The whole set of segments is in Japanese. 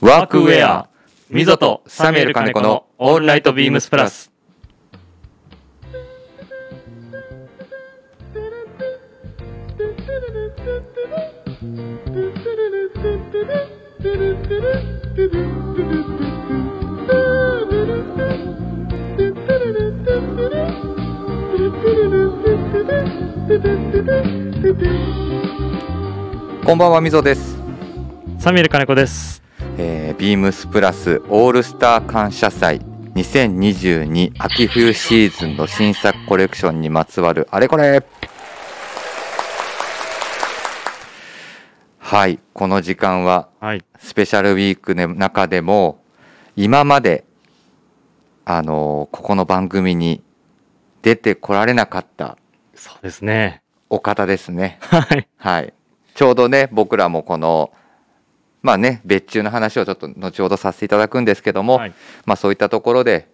ワークウェア。ミゾとサミュエル金子のオールナイトビームスプラス。こんばんはみぞです、サミュエル金子です。えー、ビームスプラスオールスター感謝祭2022秋冬シーズンの新作コレクションにまつわるあれこれはいこの時間ははい。スペシャルウィークの中でも今まであのここの番組に出てこられなかったそうですね。お方ですね。はい。はい。ちょうどね僕らもこのまあね別注の話をちょっと後ほどさせていただくんですけども、はい。まあそういったところで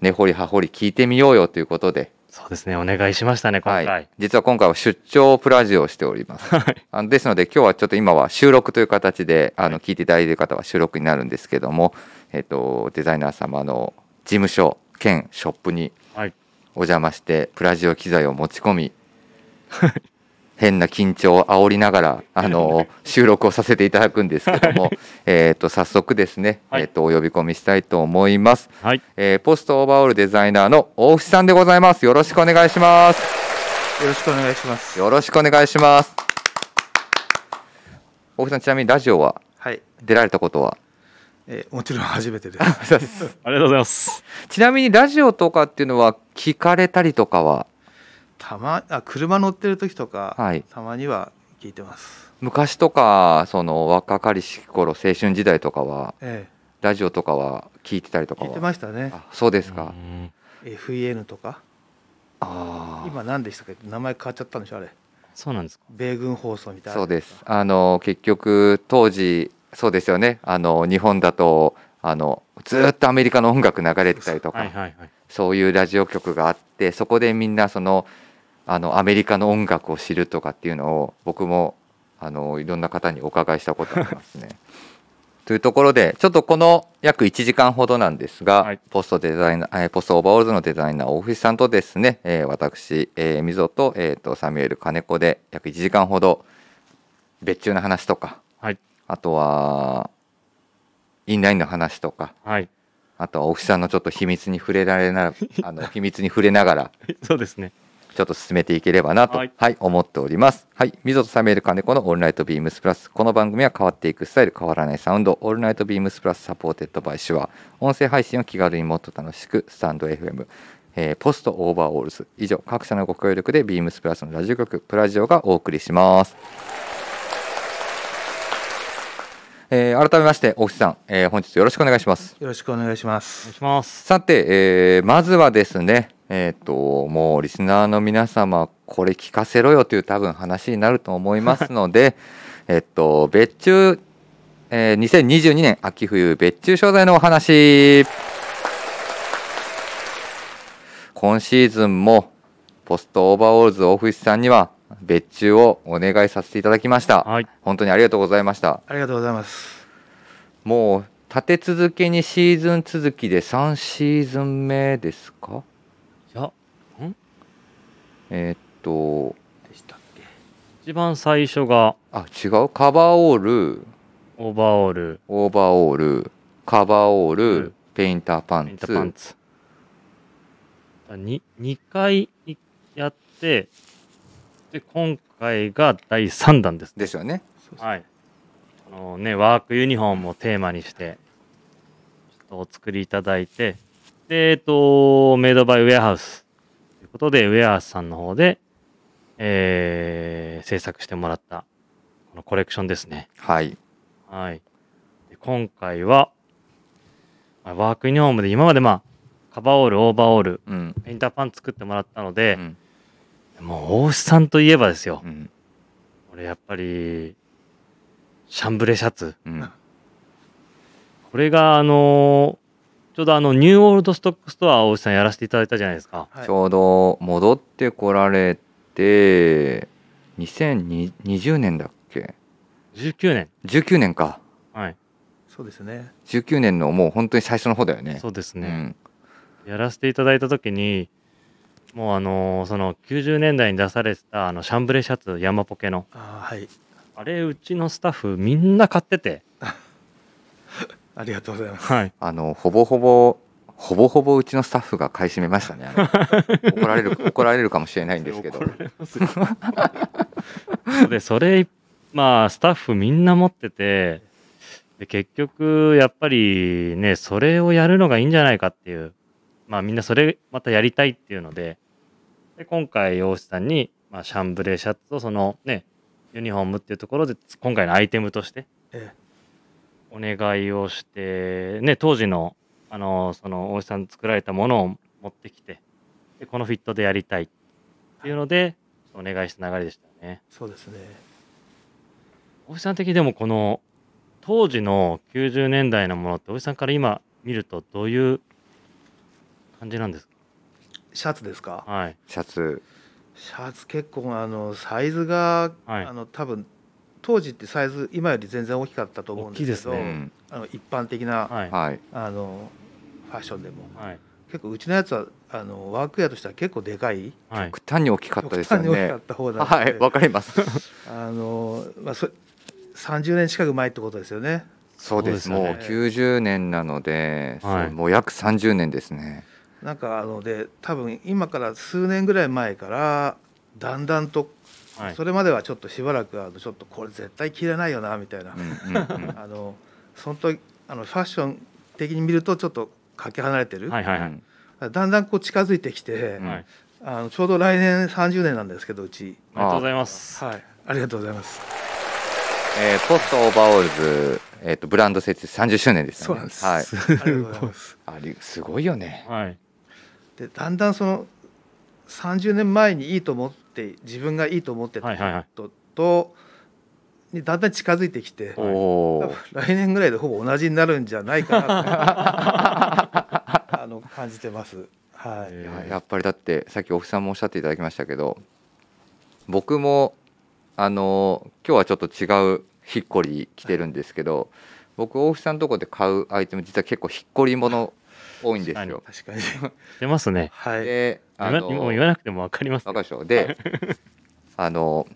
根掘り葉掘り聞いてみようよということで、そうですね。お願いしましたね、今回。はい、実は今回は出張プラジオをしております。はい。あのですので今日はちょっと今は収録という形であの聞いていただいている方は収録になるんですけども、えっとデザイナー様の事務所兼ショップにはい。お邪魔してプラジオ機材を持ち込み変な緊張を煽りながらあの収録をさせていただくんですけども、えっと早速ですね、はいえっとお呼び込みしたいと思います。はい。えーポストオーバーオールデザイナーの大伏さんでございます。よろしくお願いします。よろしくお願いします。よろしくお願いします。大伏さんちなみにラジオは？はい、出られたことは？えーもちろん初めてです。ありがとうございます。ちなみにラジオとかっていうのは聞かれたりとかはたまあ車乗ってる時とか、はいたまには聞いてます。昔とかその若かりし頃青春時代とかはえラジオとかは聞いてたりとえ聞いてましたね。あそうですか、うん FEN とか、ああ今何でしたっけ？名前変わっちゃったんでしょあれ。そうなんですか。米軍放送みたいな。そうです。あの結局当時そうですよねあの日本だとあのずーっとアメリカの音楽流れてたりとかはいはいはい。そういうラジオ局があってそこでみんなそのあのアメリカの音楽を知るとかっていうのを僕もあのいろんな方にお伺いしたことありますね。というところでちょっとこの約1時間ほどなんですが、はいポストデザイナーえーポストオーバーオールズのデザイナー大藤さんとですね、えー私、えー、溝と,、えー、とサミュエル金子で約1時間ほど別注の話とかはい。あとはインラインの話とかはい。あとは大淵さんのちょっと秘密に触れられなあの秘密に触れながら そうですね。ちょっと進めていければなと、ははいい思っております。はい、ミゾとサミュエル金子のオールナイト BEAMS PLUS。この番組は変わっていくスタイル、変わらないサウンド、オールナイト BEAMS PLUS supported by SHURE。音声配信を気軽にもっと楽しく、 stand.fm。えー POST OVERALLS 以上各社のご協力で BEAMS PLUS のラジオ局プラジオがお送りします、えー改めまして大木さん、えー本日よろしくお願いしますよろしくお願いしまお願いす。します。さて、えーまずはですね、えっ、と、もうリスナーの皆様、これ聞かせろよという多分話になると思いますので、えっと、別注、えー2022年秋冬別注商材のお話。今シーズンも、ポストオーバーオールズ大藤さんには別注をお願いさせていただきました。はい。本当にありがとうございました。ありがとうございます。もう立て続けにシーズン続きで3シーズン目ですか？えーっとでしたっけ？一番最初があ違う？カバーオール。オーバーオール、オーバーオール。カバーオール、うん。ペインターパンツ。ペインターパンツ。に2回やって、で、今回が第3弾です。ですよね。はい。あのね、ワークユニフォームをテーマにして、ちょっとお作りいただいて、で、えっと、メイドバイウェアハウスことで、ウェアハウスさんの方で、えー、制作してもらった、このコレクションですね。はいはい。で今回は、まあワークユニフォームで今までまあ、カバーオール、オーバーオール、うんペインターパン作ってもらったのうで、んもう大淵さんといえばですよ。うん俺やっぱり、シャンブレシャツ。うんこれがあのーちょうどあの New Old Stock Store を大淵さんやらせていただいたじゃないですか。はい。ちょうど戻ってこられて2020年だっけ？19年。19年か。はい。そうですね。19年のもう本当に最初の方だよね。そうですね、うん。やらせていただいた時にもうあのーその90年代に出されてたあのシャンブレシャツ山ポケの。あーはい。あれうちのスタッフみんな買ってて ありがとうございます。はい。あのほぼほぼほぼほぼうちのスタッフが買い占めましたね。怒られる怒られるかもしれないんですけど。でそれまあスタッフみんな持っててで結局やっぱりねそれをやるのがいいんじゃないかっていうまあみんなそれまたやりたいっていうのでで今回大志さんに、まあ、シャンブレーシャツとそのねユニフォームっていうところで今回のアイテムとしてえお願いをして、ね、当時のあのその大石さん作られたものを持ってきてでこのフィットでやりたいっていうのでお願いした流れでしたよね。そうですね。大石さん的にでもこの当時の90年代のものって大石さんから今見るとどういう感じなんですシャツですかか？はい。シャツ。シャツ結構あのサイズが、はい。あの多分当時ってサイズ今より全然大きかったと思うんですけどね。うん。あの一般的な、はい。はい。あのファッションでも。はい。結構うちのやつはあのワークウェアとしては結構でかい。はい。極端に大きかったですよね。極端に大きかった方なので、はいわかります。あのまあそ30年近く前ってことですよね。そうです。そうもうですよ90年なので、はい。もう約30年ですね。なんかあので多分今から数年ぐらい前からだんだんと、はい。それまではちょっとしばらくあのちょっとこれ絶対着れないよなみたいな、うんうんうん。あのその時あのファッション的に見るとちょっとかけ離れてる、はいはいはい。うんだんだんこう近づいてきて、うんはい。あのちょうど来年30年なんですけどうち。ありがとうございます。はい。ありがとうございます。えーポストオーバーオールズ、えー、とブランド設立30周年ですよね。そうなんです、はい。ありがとうございます。ありすごいよね。はい。でだんだんその30年前にいいと思って自分がいいと思ってたはいはいはいこととにだんだん近づいてきて来年ぐらいでほぼ同じになるんじゃないかなと あの感じてます。はい、えややっぱりだってさっきオフさんもおっしゃっていただきましたけど僕もあの今日はちょっと違うひっこり来てるんですけど、僕大木さんのとこで買うアイテム実は結構ひっこりもの多いんですよ。確かに。出ますねはい。であ今のもう言わなくても分かりますわかるでしょ。で あの、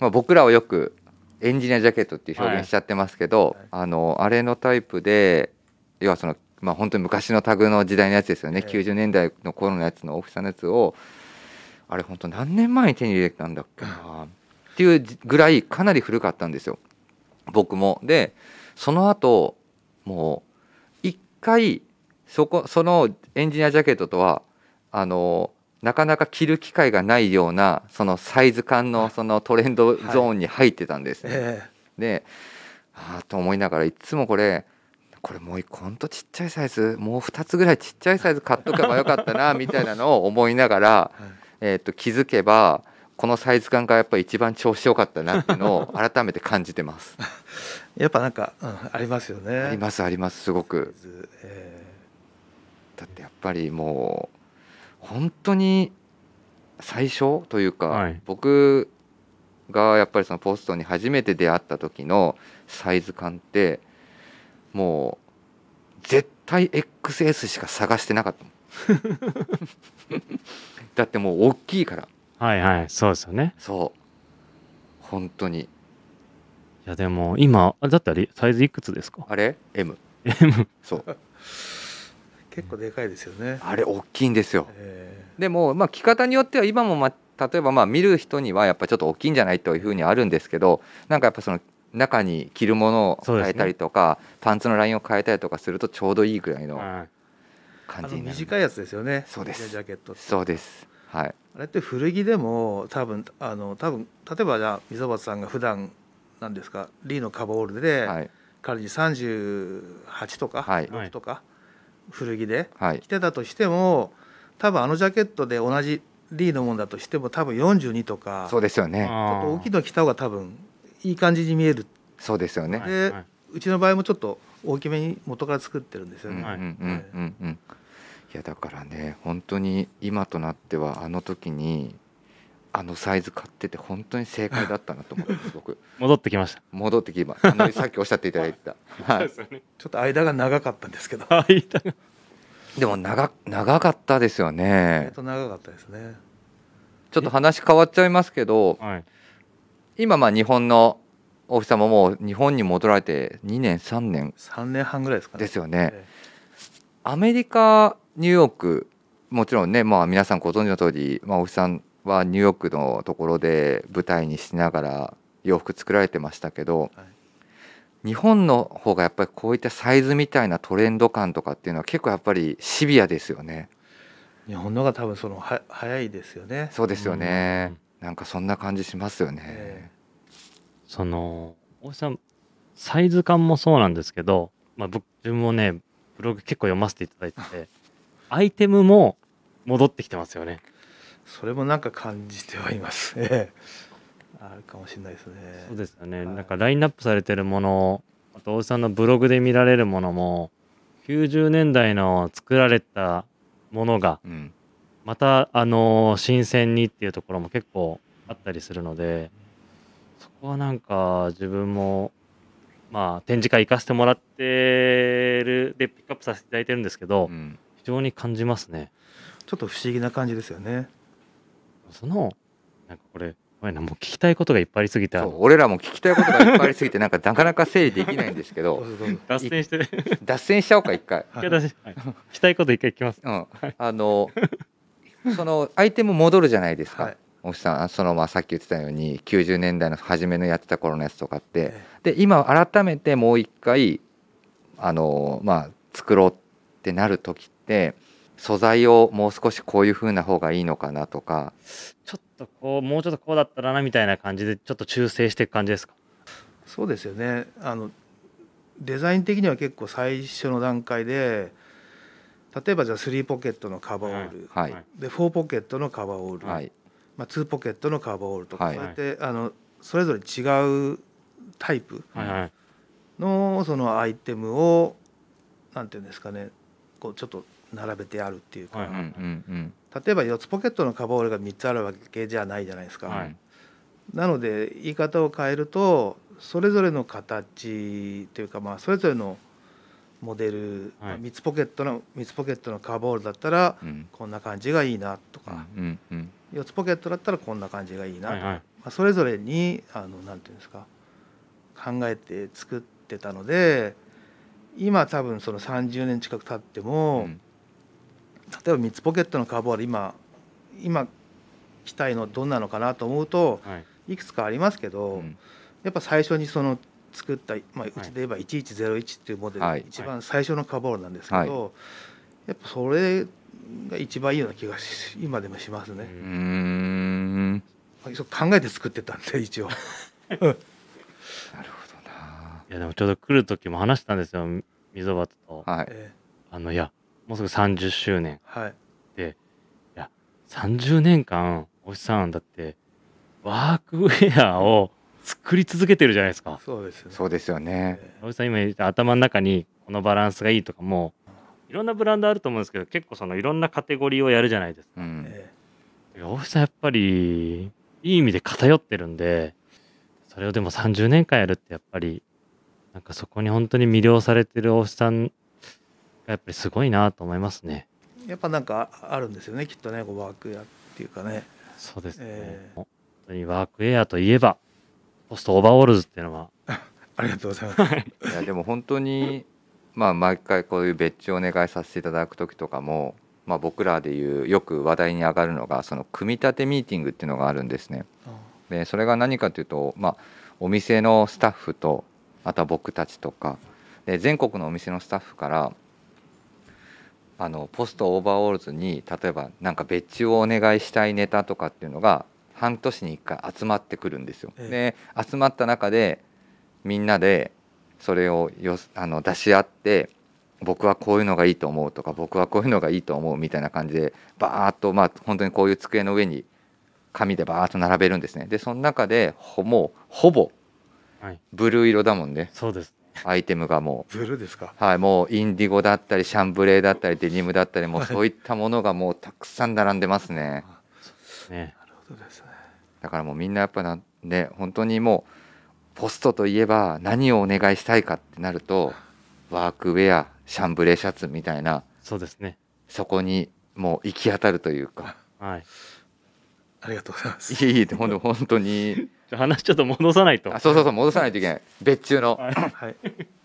まあ、僕らはよくエンジニアジャケットっていう表現しちゃってますけど、はい。あのあれのタイプで要はその、まあ、本当に昔のタグの時代のやつですよね、ええ。90年代の頃のやつの大きさのやつをあれ本当何年前に手に入れたんだっけなっていうぐらいかなり古かったんですよ。僕も。でその後もう一回そこそのエンジニアジャケットとはあのなかなか着る機会がないようなそのサイズ感のそのトレンドゾーンに入ってたんですね。えでああと思いながらいつもこれこれもうほんとちっちゃいサイズもう2つぐらいちっちゃいサイズ買っとけばよかったな みたいなのを思いながら、えはいえー、と気づけばこのサイズ感がやっぱり一番調子よかったなっていうのを改めて感じてます。やっぱなんか、うん、ありますよね。ありますありますすごく。えだってやっぱりもう本当に最初というか、はい。僕がやっぱりそのポストに初めて出会った時のサイズ感ってもう絶対 XS しか探してなかった。だってもう大きいから。はいはい。そうですよね。そう。本当に。いやでも今あだってあれサイズいくつですか？あれ？M M そう。ー 結構でかいですよね。あれ大きいんですよ。えでもまあ着方によっては今もまあ例えばまあ見る人にはやっぱちょっと大きいんじゃないというふうにあるんですけどなんかやっぱその中に着るものを変えたりとか、パンツのラインを変えたりとかするとちょうどいいぐらいの感じになる。短いやつですよね。そうです。ジャケット。そうです。はい。あれって古着でも多分あの多分例えばじゃあ溝端さんが普段なんですかリーのカバーオールで、はい。仮に38とか、はい。6とか古着ではい。着てたとしても多分あのジャケットで同じリーのものだとしても多分42とかそうですよね。ちょっと大きいの着た方が多分いい感じに見える。そうですよね、はいではい。うちの場合もちょっと大きめに元から作ってるんですよね。はいうんうんうんうん。うんいやだからね本当に今となってはあの時にあのサイズ買ってて本当に正解だったなと思ってます僕 戻ってきました。戻ってきまあのさっきおっしゃっていただいた、はい。ちょっと間が長かったんですけど。はい。でも長長かったですよえね。っと長かったですね。ちょっと話変わっちゃいますけどはい。今まあ日本のお日様も日本に戻られて2年3年。3年半ぐらいですかね。ですよね。えアメリカニューヨークもちろんね、まあ、皆さんご存知の通り、まあ、お日さんはニューヨークのところで舞台にしながら洋服作られてましたけど、はい日本の方がやっぱりこういったサイズみたいなトレンド感とかっていうのは結構やっぱりシビアですよね。日本の方が多分そのは早いですよねそうですよね。なんかそんな感じしますよねえ。その大石さんサイズ感もそうなんですけど、まあ、僕自分もねブログ結構読ませていただいててアイテムも戻ってきてますよね。それもなんか感じてはいます。ええ。あるかもしれないですね。そうですよね、はい。なんかラインナップされてるものあと大石さんのブログで見られるものも90年代の作られたものがうん、またあの新鮮にっていうところも結構あったりするのでそこはなんか自分もまあ展示会行かせてもらってるでピックアップさせていただいてるんですけど、うん。非常に感じますね。ちょっと不思議な感じですよねそのなんかこれごめんなもう聞きたいことがいっぱいありすぎて俺らも聞きたいことがいっぱいありすぎてなんかなかなか整理できないんですけど 脱線して。る脱線しちゃおうか一回。はい一回脱線はい。聞きたいこと一回聞きます。うん、あのそのアイテム戻るじゃないですか、はい。お日さんそのまあさっき言ってたように90年代の初めのやってた頃のやつとかって。え。で今改めてもう一回あのまあ作ろうってなる時って素材をもう少しこういう風な方がいいのかなとか。ちょっとこうもうちょっとこうだったらなみたいな感じでちょっと修正していく感じですか？そうですよね。あのデザイン的には結構最初の段階で例えばじゃあ3ポケットのカバーオール、はい。で4ポケットのカバーオール、はい。まあ、2ポケットのカバーオールとか、はい。そうやってあのそれぞれ違うタイプのそのアイテムをなんていうんですかね。こうちょっと並べてあるっていうか、はいうんうんうん。例えば4つポケットのカバーオールが3つあるわけじゃないじゃないですか。はい。なので言い方を変えるとそれぞれの形というかまあそれぞれのモデル、はい。まあ3つポケットの3つポケットのカバーオールだったらうん。こんな感じがいいなとか、うんうん4つポケットだったらこんな感じがいいなとか、はいはい。まあ、それぞれにあのなんていうんですか考えて作ってたので今多分その30年近く経ってうも、ん例えば3つポケットのカバーオール今今着たいのどんなのかなと思うとはい。いくつかありますけど、うん。やっぱ最初にその作った、まあ、うちで言えば1101っていうモデル、はい。一番最初のカバーオールなんですけど、やっぱそれが一番いいような気がし今でもしますね。うーん。まあそう考えて作ってたんで一応。なるほどな。いやでもちょうど来る時も話したんですよ溝端と。はい。え。あのいやもうすぐ30周年。ーはい。30年間おじさんだってワークウェアを作り続けてるじゃないですか。そうですよね。そうですよね。えおじさん今言った頭の中にこのバランスがいいとかもいろんなブランドあると思うんですけど結構そのいろんなカテゴリーをやるじゃないですか。うん。ーえ。いや大石さんやっぱりいい意味で偏ってるんでそれをでも30年間やるってやっぱりなんかそこに本当に魅了されてる大石さんがやっぱりすごいなと思いますねーやっぱなんかああるんですよねきっとねこうワークやっていうかね。そうですね、ええ本当にワークウェアといえばポストオーバーオールズっていうのは ありがとうございます。いやでも本当にまあ毎回こういう別注お願いさせていただく時とかも、まあ、僕らでいうよく話題に上がるのがその組み立てミーティングっていうのがあるんですね。でそれが何かというと、まあ、お店のスタッフとあとは僕たちとかで全国のお店のスタッフからあのポストオーバーオールズに例えばなんか別注をお願いしたいネタとかっていうのが半年に1回集まってくるんですよ。えで集まった中でみんなでそれをよあの出し合って僕はこういうのがいいと思うとか僕はこういうのがいいと思うみたいな感じでバーッとまあ本当にこういう机の上に紙でバーッと並べるんですね。でその中でほもうほぼはい。ブルー色だもんね。そうですアイテムがもブルーですか？うはいもうインディゴだったりシャンブレーだったりデニムだったりもうはいそういったものがもうたくさん並んでますねねなるほどですね。だからもうみんなやっぱなね本当にもうポストといえば何をお願いしたいかってなるとワークウェアシャンブレーシャツみたいなそうですね。そこにもう行き当たるというかはい。ありがとうございますいい本当本当に話ちょっと戻さないと。あそうそうそう戻さないといけない。別注の。はい。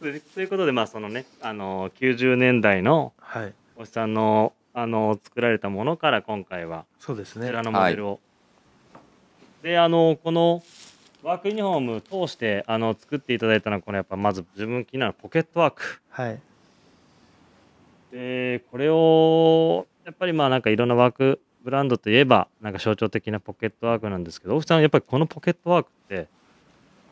ということで、まあ、そのね、あの、90年代のはい。おじさんの、あの、作られたものから今回は、そうですね。こちらのモデルを。で、あの、この、ワークユニフォーム通して、あの、作っていただいたのは、このやっぱ、まず自分気になるポケットワーク。はい。で、これを、やっぱりまあ、なんかいろんなワークブランドといえば、なんか象徴的なポケットワークなんですけど、大木さん、やっぱりこのポケットワークって、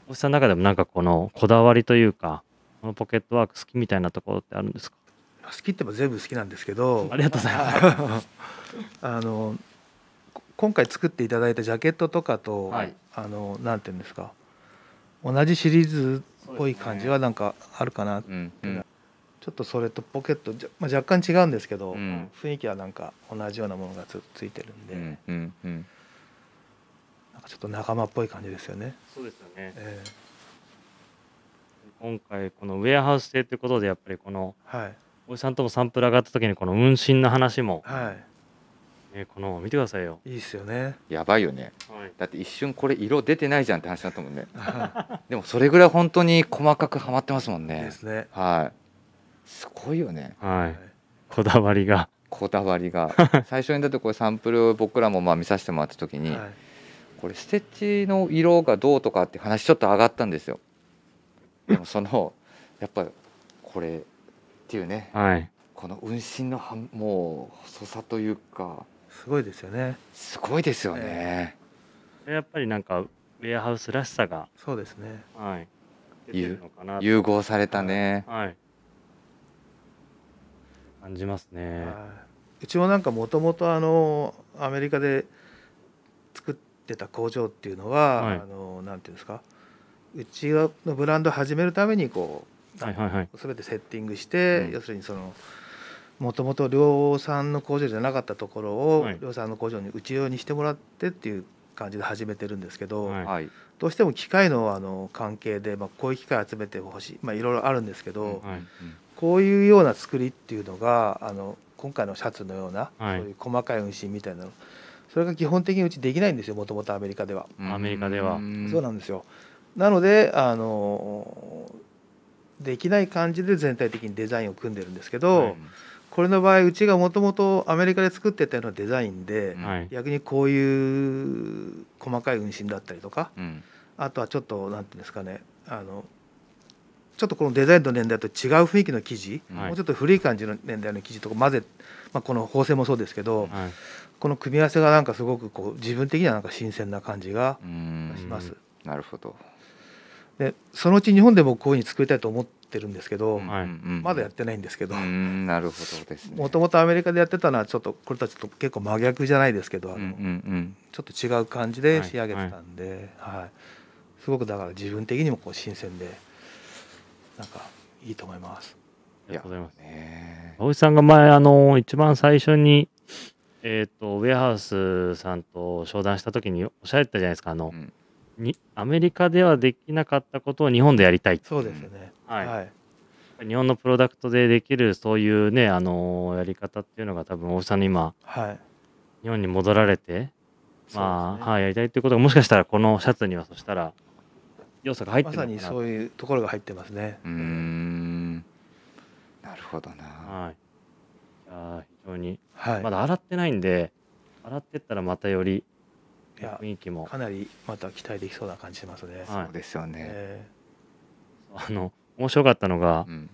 大木さんの中でもなんかこのこだわりというか、このポケットワーク好きみたいなところってあるんですか？好きってば全部好きなんですけどありがとうございます。あのこ今回作っていただいたジャケットとかと、はい。あのなんていうんですか同じシリーズっぽい感じはなんかあるかな、うんうんちょっとそれとポケット、じゃまあ、若干違うんですけど、うん雰囲気はなんか同じようなものがつついてるんで、うんうんうんなんかちょっと仲間っぽい感じですよね。そうですよね。え今回、このウェアハウス製ということで、やっぱりこの、ーはい大木さんともサンプル上がった時に、この運針の話も、はね、この、見てくださいよ。いいいですよね。やばいよねはい。だって一瞬これ色出てないじゃんって話だったもんねはでもそれぐらい本当に細かくはまってますもんいねですね。はいすごいよねはい。こだわりが。こだわりが 最初にだってこれサンプルを僕らもまあ見させてもらった時に、はいこれステッチの色がどうとかって話ちょっと上がったんですよでもそのやっぱこれっていうねはい。この運針のはもう細さというかすごいですよね。すごいですよね、やっぱりなんか、ウェアハウスらしさが、そうですね。はい。融合されたね、はい。感じますね。はい。うちもなんかもともとあのアメリカで作ってた工場っていうのは、はい。あのなんていうんですかうちのブランドを始めるためにこう、はいはいはい。全てセッティングして、うん。要するにそのもともと量産の工場じゃなかったところを、はい。量産の工場にうち用にしてもらってっていう感じで始めてるんですけど、はい。はい。どうしても機械のあの関係で、まあ、こういう機械集めてほしい、まあ、いろいろあるんですけど。こういうような作りっていうのがあの今回のシャツのような、はい。そういう細かい運針みたいなの。それが基本的にうちできないんですよもともとアメリカでは、うん。アメリカでは。ん。そうなんですよ。なのであのできない感じで全体的にデザインを組んでるんですけど、はい。これの場合うちがもともとアメリカで作ってたようなデザインで、うんはい。逆にこういう細かい運針だったりとかうん。あとはちょっとなんていうんですかねあのちょっとこのデザインの年代と違う雰囲気の生地、はい。もうちょっと古い感じの年代の生地とか混ぜ、まあ、この縫製もそうですけど、はい。この組み合わせがなんかすごくこう自分的にはなんか新鮮な感じがうんします。なるほど、でそのうち日本でもこういうふうに作りたいと思ってるんですけど、はい。まだやってないんですけど。うん。なるほどですね。もともとアメリカでやってたのはちょっとこれとはちょっと結構真逆じゃないですけどあの、うんうんうん。ちょっと違う感じで仕上げてたんで、はい。すごくだから自分的にもこう新鮮でなんかいいと思います。ありがとうございます。ね青井さんが前、あの、一番最初に、えっ、と、ウェアハウスさんと商談したときにおっしゃってたじゃないですか、あのう、んにアメリカではできなかったことを日本でやりたい。そうですよね。はいはい日本のプロダクトでできるそういうね、あのやり方っていうのが多分大井さんの今、はい日本に戻られて、まあ、ねはい、やりたいっていうことがもしかしたらこのシャツにはそしたら要素が入ってまるのかな。さにそういうところが入ってますね。うーん。なるほどな。はい。いやー非常に、はい。まだ洗ってないんで、洗ってったらまたよりいや雰囲気も、かなりまた期待できそうな感じしますね。はい。そうですよね、えあの、面白かったのがう、ん。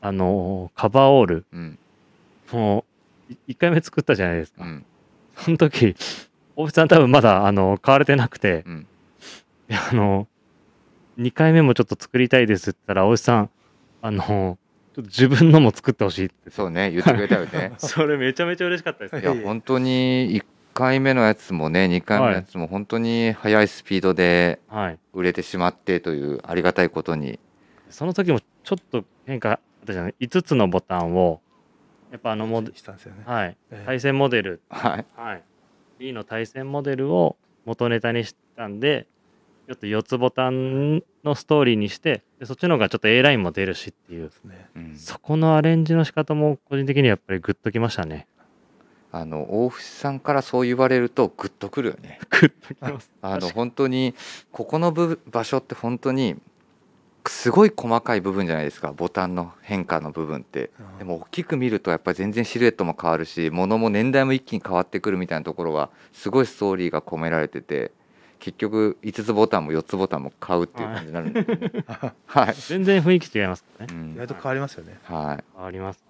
あの、カバーオール、うん。もう、1回目作ったじゃないですか。うん。その時、大渕さん多分まだ、あの、買われてなくて、うん。であの、2回目もちょっと作りたいですって言ったら、大石さん、あの、ちょっと自分のも作ってほしいって。そうね言ってくれたよね それめちゃめちゃ嬉しかったです。いや本当に1回目のやつもね2回目のやつも本当に速いスピードではい。売れてしまってというありがたいことにその時もちょっと変化あったじゃない ?5 つのボタンを、やっぱあのモデしたんですよね。はい。ええ対戦モデル、はいはい。B の対戦モデルを、元ネタにしたんでちょっと4つボタンのストーリーにしてでそっちの方がちょっと A ラインも出るしっていう。ねうんそこのアレンジの仕方も個人的にやっぱりグッときましたね。あの大伏さんからそう言われるとグッとくるよね。グッときます。あの本当にここの部場所って本当にすごい細かい部分じゃないですか。ボタンの変化の部分って。うん。でも大きく見るとやっぱり全然シルエットも変わるし物も年代も一気に変わってくるみたいなところがすごいストーリーが込められてて結局5つボタンも4つボタンも買うっていう感じになるんでね。はい、全然雰囲気違いますね。うん意外と変わりますよね。はい、変わります。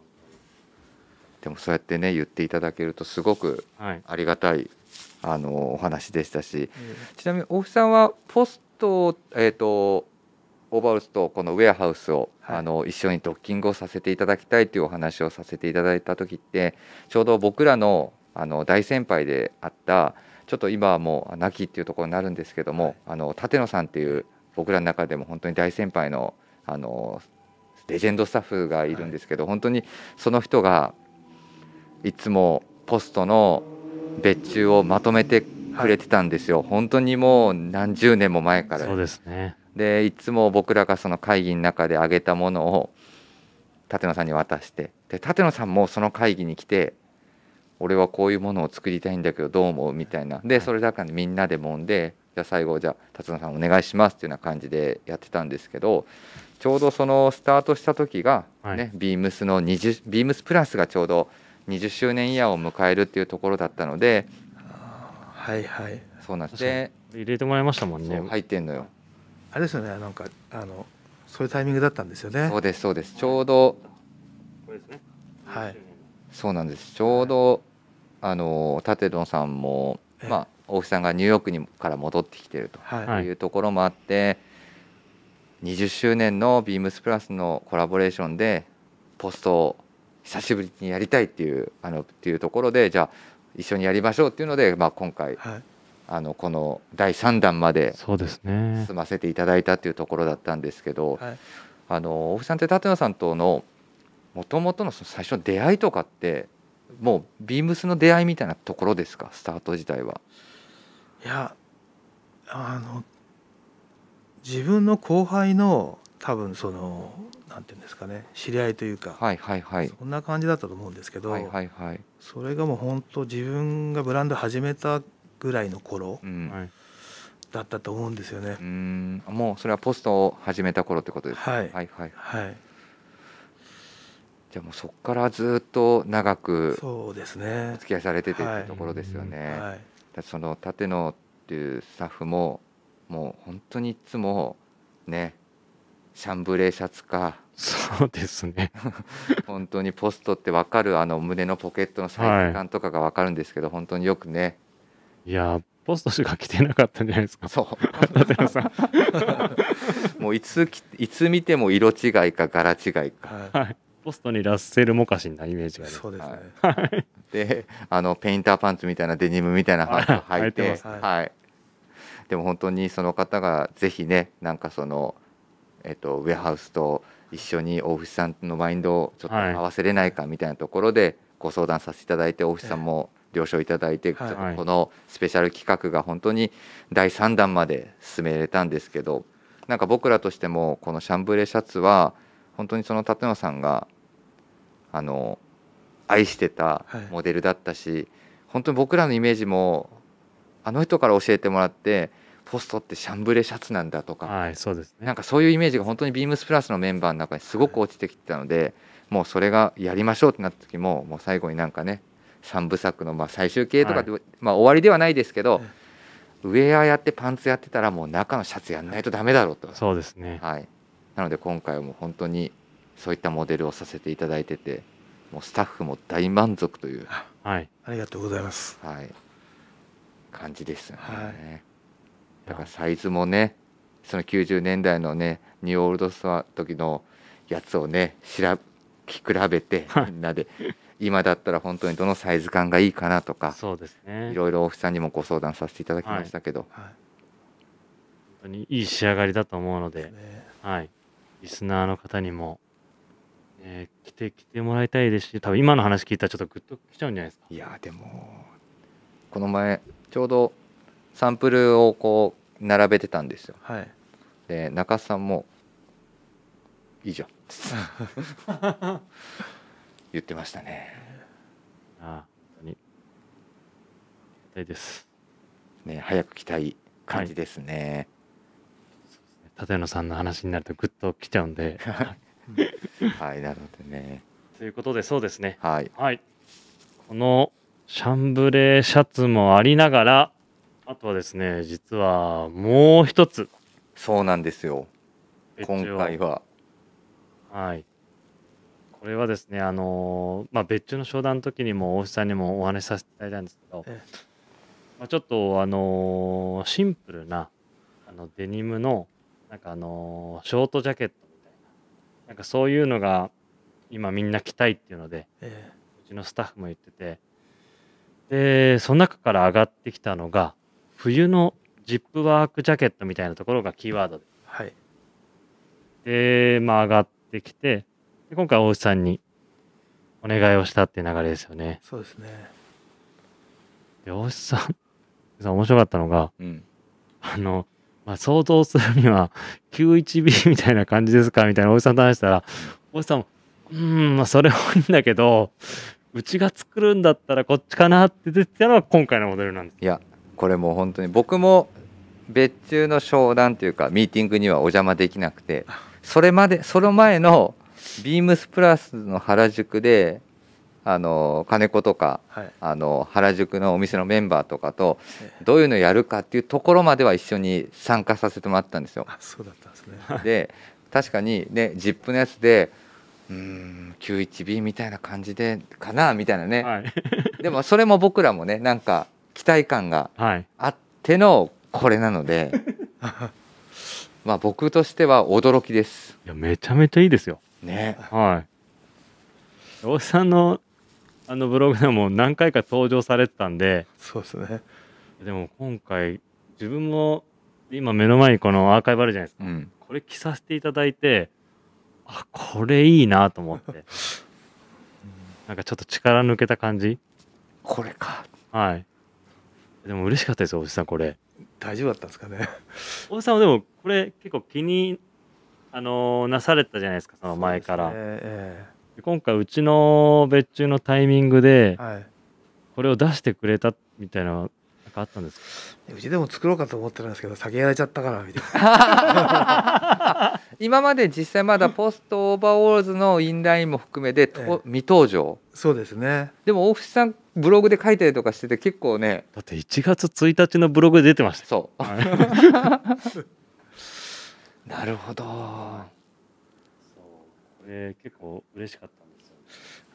でもそうやってね言っていただけるとすごくはい。ありがたいあのお話でしたしちなみに大木さんはポスト、えー、とオーバーウスとこのウェアハウスを、はいあの一緒にドッキングをさせていただきたいというお話をさせていただいた時ってちょうど僕らのあの大先輩であったちょっと今はもう亡きっていうところになるんですけども、はい。あの立野さんっていう僕らの中でも本当に大先輩のあのレジェンドスタッフがいるんですけど、本当にその人がいつもポストの別注をまとめてくれてたんですよ、本当にもう何十年も前から。そうですね。でいつも僕らがその会議の中で挙げたものを立野さんに渡してで立野さんもその会議に来て俺はこういうものを作りたいんだけどどう思う？みたいなでそれだからみんなで揉んでじゃあ最後じゃあ立野さんお願いしますっていうような感じでやってたんですけどちょうどそのスタートした時がね、はいビームスの20ビームスプラスがちょうど20周年イヤーを迎えるっていうところだったのではいはい。そうなんです確かにで入れてもらいましたもんね。入ってんのよあれですよね。なんかあのそういうタイミングだったんですよねそ。うですそうですちょうどこれですね。はい。そうなんですちょうど、あの舘野さんも、ええまあ、大木さんがニューヨークにから戻ってきてるとはい。はいいうところもあって、20周年のビームスプラスのコラボレーションでポストを久しぶりにやりたいっていうあのっていうところでじゃあ一緒にやりましょうっていうので、まあ、今回はい。あのこの第3弾までそうですね。進ませていただいたっていうところだったんですけど、はい。あの大木さんって舘野さんとのもともとのその最初の出会いとかってもうビームスの出会いみたいなところですか？スタート自体は。いやあの自分の後輩の多分そのなんていうんですかね知り合いというか、はいはいはい。そんな感じだったと思うんですけど、はいはいはい。それがもう本当自分がブランド始めたぐらいの頃うん。はい。だったと思うんですよねう。んもうそれはポストを始めた頃ってことですか？はいはいはい。はい、じゃあもうそこからずっと長くそうですおね。付き合いされててってところですよね。はい、だその舘野っていうスタッフももう本当にいつもねシャンブレーシャツかそうですね。本当にポストって分かるあの胸のポケットのサイズ感とかが分かるんですけど、本当によくねいやー、ポストしか着てなかったんじゃないですか。そう立野さん。もういつきいつ見ても色違いか柄違いかははい。ポストにラッセルモカシンなイメージがい、ありますそうですね。はい。であのペインターパンツみたいなデニムみたいなパンツを履い履い。てはい、でも本当にその方がぜひねなんかその、えっと、ウェアハウスと一緒に大藤さんのマインドをちょっとはい合わせれないかみたいなところでご相談させていただいて大藤さんも了承いただいて、はい。ちょっとこのスペシャル企画が本当に第3弾まで進めれたんですけどなんか僕らとしてもこのシャンブレーシャツは本当にその立野さんがあの愛してたはいモデルだったし、本当に僕らのイメージもあの人から教えてもらってポストってシャンブレシャツなんだとか、はい、そうですね。なんかそういうイメージが本当にビームスプラスのメンバーの中にすごく落ちてきてたので、もうそれがやりましょうってなった時ももう最後になんかね3部作のまあ最終形とかで、まあ終わりではないですけど、ウェアやってパンツやってたらもう中のシャツやんないとダメだろうと。そうですね。はい、なので今回はもう本当にそういったモデルをさせていただいててもうスタッフも大満足という、はい。ありがとうございます。はい、感じですよね、はいだからサイズもねその90年代のねニューオールドストア時のやつをね調べ比べてはいみんなで今だったら本当にどのサイズ感がいいかなとかそうですね。いろいろオフィスさんにもご相談させていただきましたけど、はい。本当にいい仕上がりだと思うので、ね、はい。リスナーの方にも、えー来て、来てもらいたいですし、多分今の話聞いたらちょっとグッときちゃうんじゃないですか。いやでもこの前ちょうどサンプルをこう並べてたんですよ。はい。で中須さんも「いいじゃん」言ってましたね。ああ本当にありがたいです。ね早く来たい感じですね、立野さんの話になるとグッときちゃうんで。はい、なるほどね。ということでそうですね。はい。はい。このシャンブレーシャツもありながらあとはですね実はもう一つ。そうなんですよ。今回は。はい。これはですね、あのーまあ、別注の商談の時にも大石さんにもお話しさせていただいたんですけど、え。まあ、ちょっと、あのーシンプルなあのデニムのなんか、あのーショートジャケットみたいな。なんかそういうのが今みんな着たいっていうのでえうちのスタッフも言ってて。でその中から上がってきたのが冬のジップワークジャケットみたいなところがキーワードで。はい。で、まあ、上がってきて、で今回、大内さんにお願いをしたっていう流れですよね。そうですね。で、大内さん、さん面白かったのが、うん。あの、まあ、想像するには、91B みたいな感じですかみたいな大内さんと話したら、大内さんも、うん、まあ、それはいいんだけど、うちが作るんだったらこっちかなって出てたのが今回のモデルなんです。いやこれもう本当に僕も別注の商談というかミーティングにはお邪魔できなくてそれまでその前のビームスプラスの原宿であの金子とかはいあの原宿のお店のメンバーとかとええどういうのやるかっていうところまでは一緒に参加させてもらったんですよ。あそうだったんですね で確かにね ZIP のやつでうーん 91B みたいな感じでかなみたいなね、はい。でもそれも僕らもねなんか期待感がはい。あってのこれなので まあ僕としては驚きですいや、めちゃめちゃいいですよ。ねはい。大内さんのあのブログでも何回か登場されてたんで、そうですねでも今回自分も今目の前にこのアーカイブあるじゃないですか。うんこれ着させていただいて、あ、これいいなと思って。なんかちょっと力抜けた感じ？これかはい。でも嬉しかったですよ、おじさん、これ。大丈夫だったんですかねおじさんはでも、これ結構気に、あのーなされてたじゃないですか、その前から。ねえで今回、うちの別注のタイミングでえ、はい。これを出してくれたみたいなかあったんですか？うちでも作ろうかと思ってたんですけど先やられちゃったからみたいな。今まで実際まだポストオーバーオールズのインラインも含めてとえ。え未登場。そうですね。でも大渕さんブログで書いたりとかしてて結構ねだって1月1日のブログで出てましたよ。そう。はい。なるほどこれ結構嬉しかったんですよ。